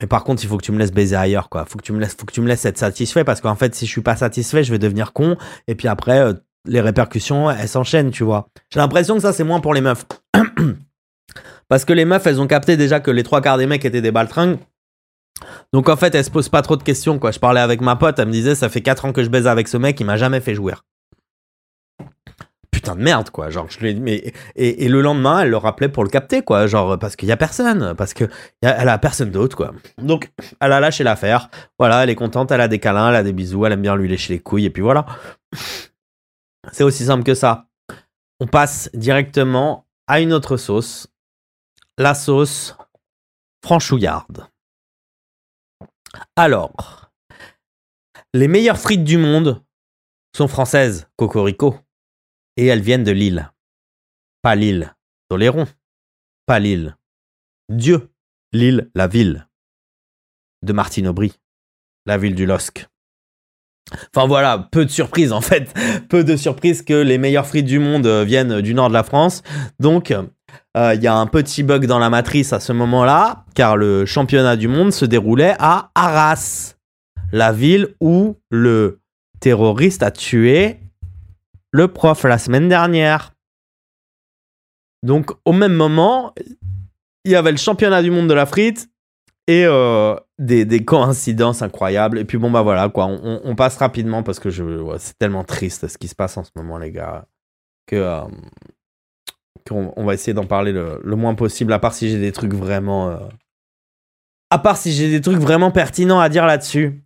Mais par contre, il faut que tu me laisses baiser ailleurs, quoi. Faut que tu me laisses, faut que tu me laisses être satisfait parce qu'en fait, si je suis pas satisfait, je vais devenir con. Et puis après, euh, les répercussions, elles s'enchaînent, tu vois. J'ai l'impression que ça, c'est moins pour les meufs. Parce que les meufs, elles ont capté déjà que les trois quarts des mecs étaient des baltringues. Donc en fait, elles se posent pas trop de questions, quoi. Je parlais avec ma pote, elle me disait, ça fait 4 ans que je baise avec ce mec, il m'a jamais fait jouer. Putain de merde, quoi. Genre, je lui mais, et, le lendemain, elle le rappelait pour le capter, quoi. Genre, parce qu'il y a personne, parce que elle a personne d'autre, quoi. Donc, elle a lâché l'affaire. Voilà, elle est contente, elle a des câlins, elle a des bisous, elle aime bien lui lécher les couilles, et puis voilà. C'est aussi simple que ça. On passe directement à une autre sauce la sauce franchouillarde. Alors, les meilleures frites du monde sont françaises, Cocorico, et elles viennent de Lille. Pas Lille, Toléron, pas Lille. Dieu, Lille, la ville. De Martine Aubry, la ville du LOSC. Enfin voilà, peu de surprises en fait, peu de surprises que les meilleures frites du monde viennent du nord de la France. Donc euh, il y a un petit bug dans la matrice à ce moment-là, car le championnat du monde se déroulait à Arras, la ville où le terroriste a tué le prof la semaine dernière. Donc au même moment, il y avait le championnat du monde de la frite et euh, des, coïncidences incroyables. Et puis bon bah voilà quoi, on, passe rapidement parce que je, c'est tellement triste ce qui se passe en ce moment les gars que euh, on, va essayer d'en parler le, moins possible, à part si j'ai des trucs vraiment. Euh, à part si j'ai des trucs vraiment pertinents à dire là-dessus.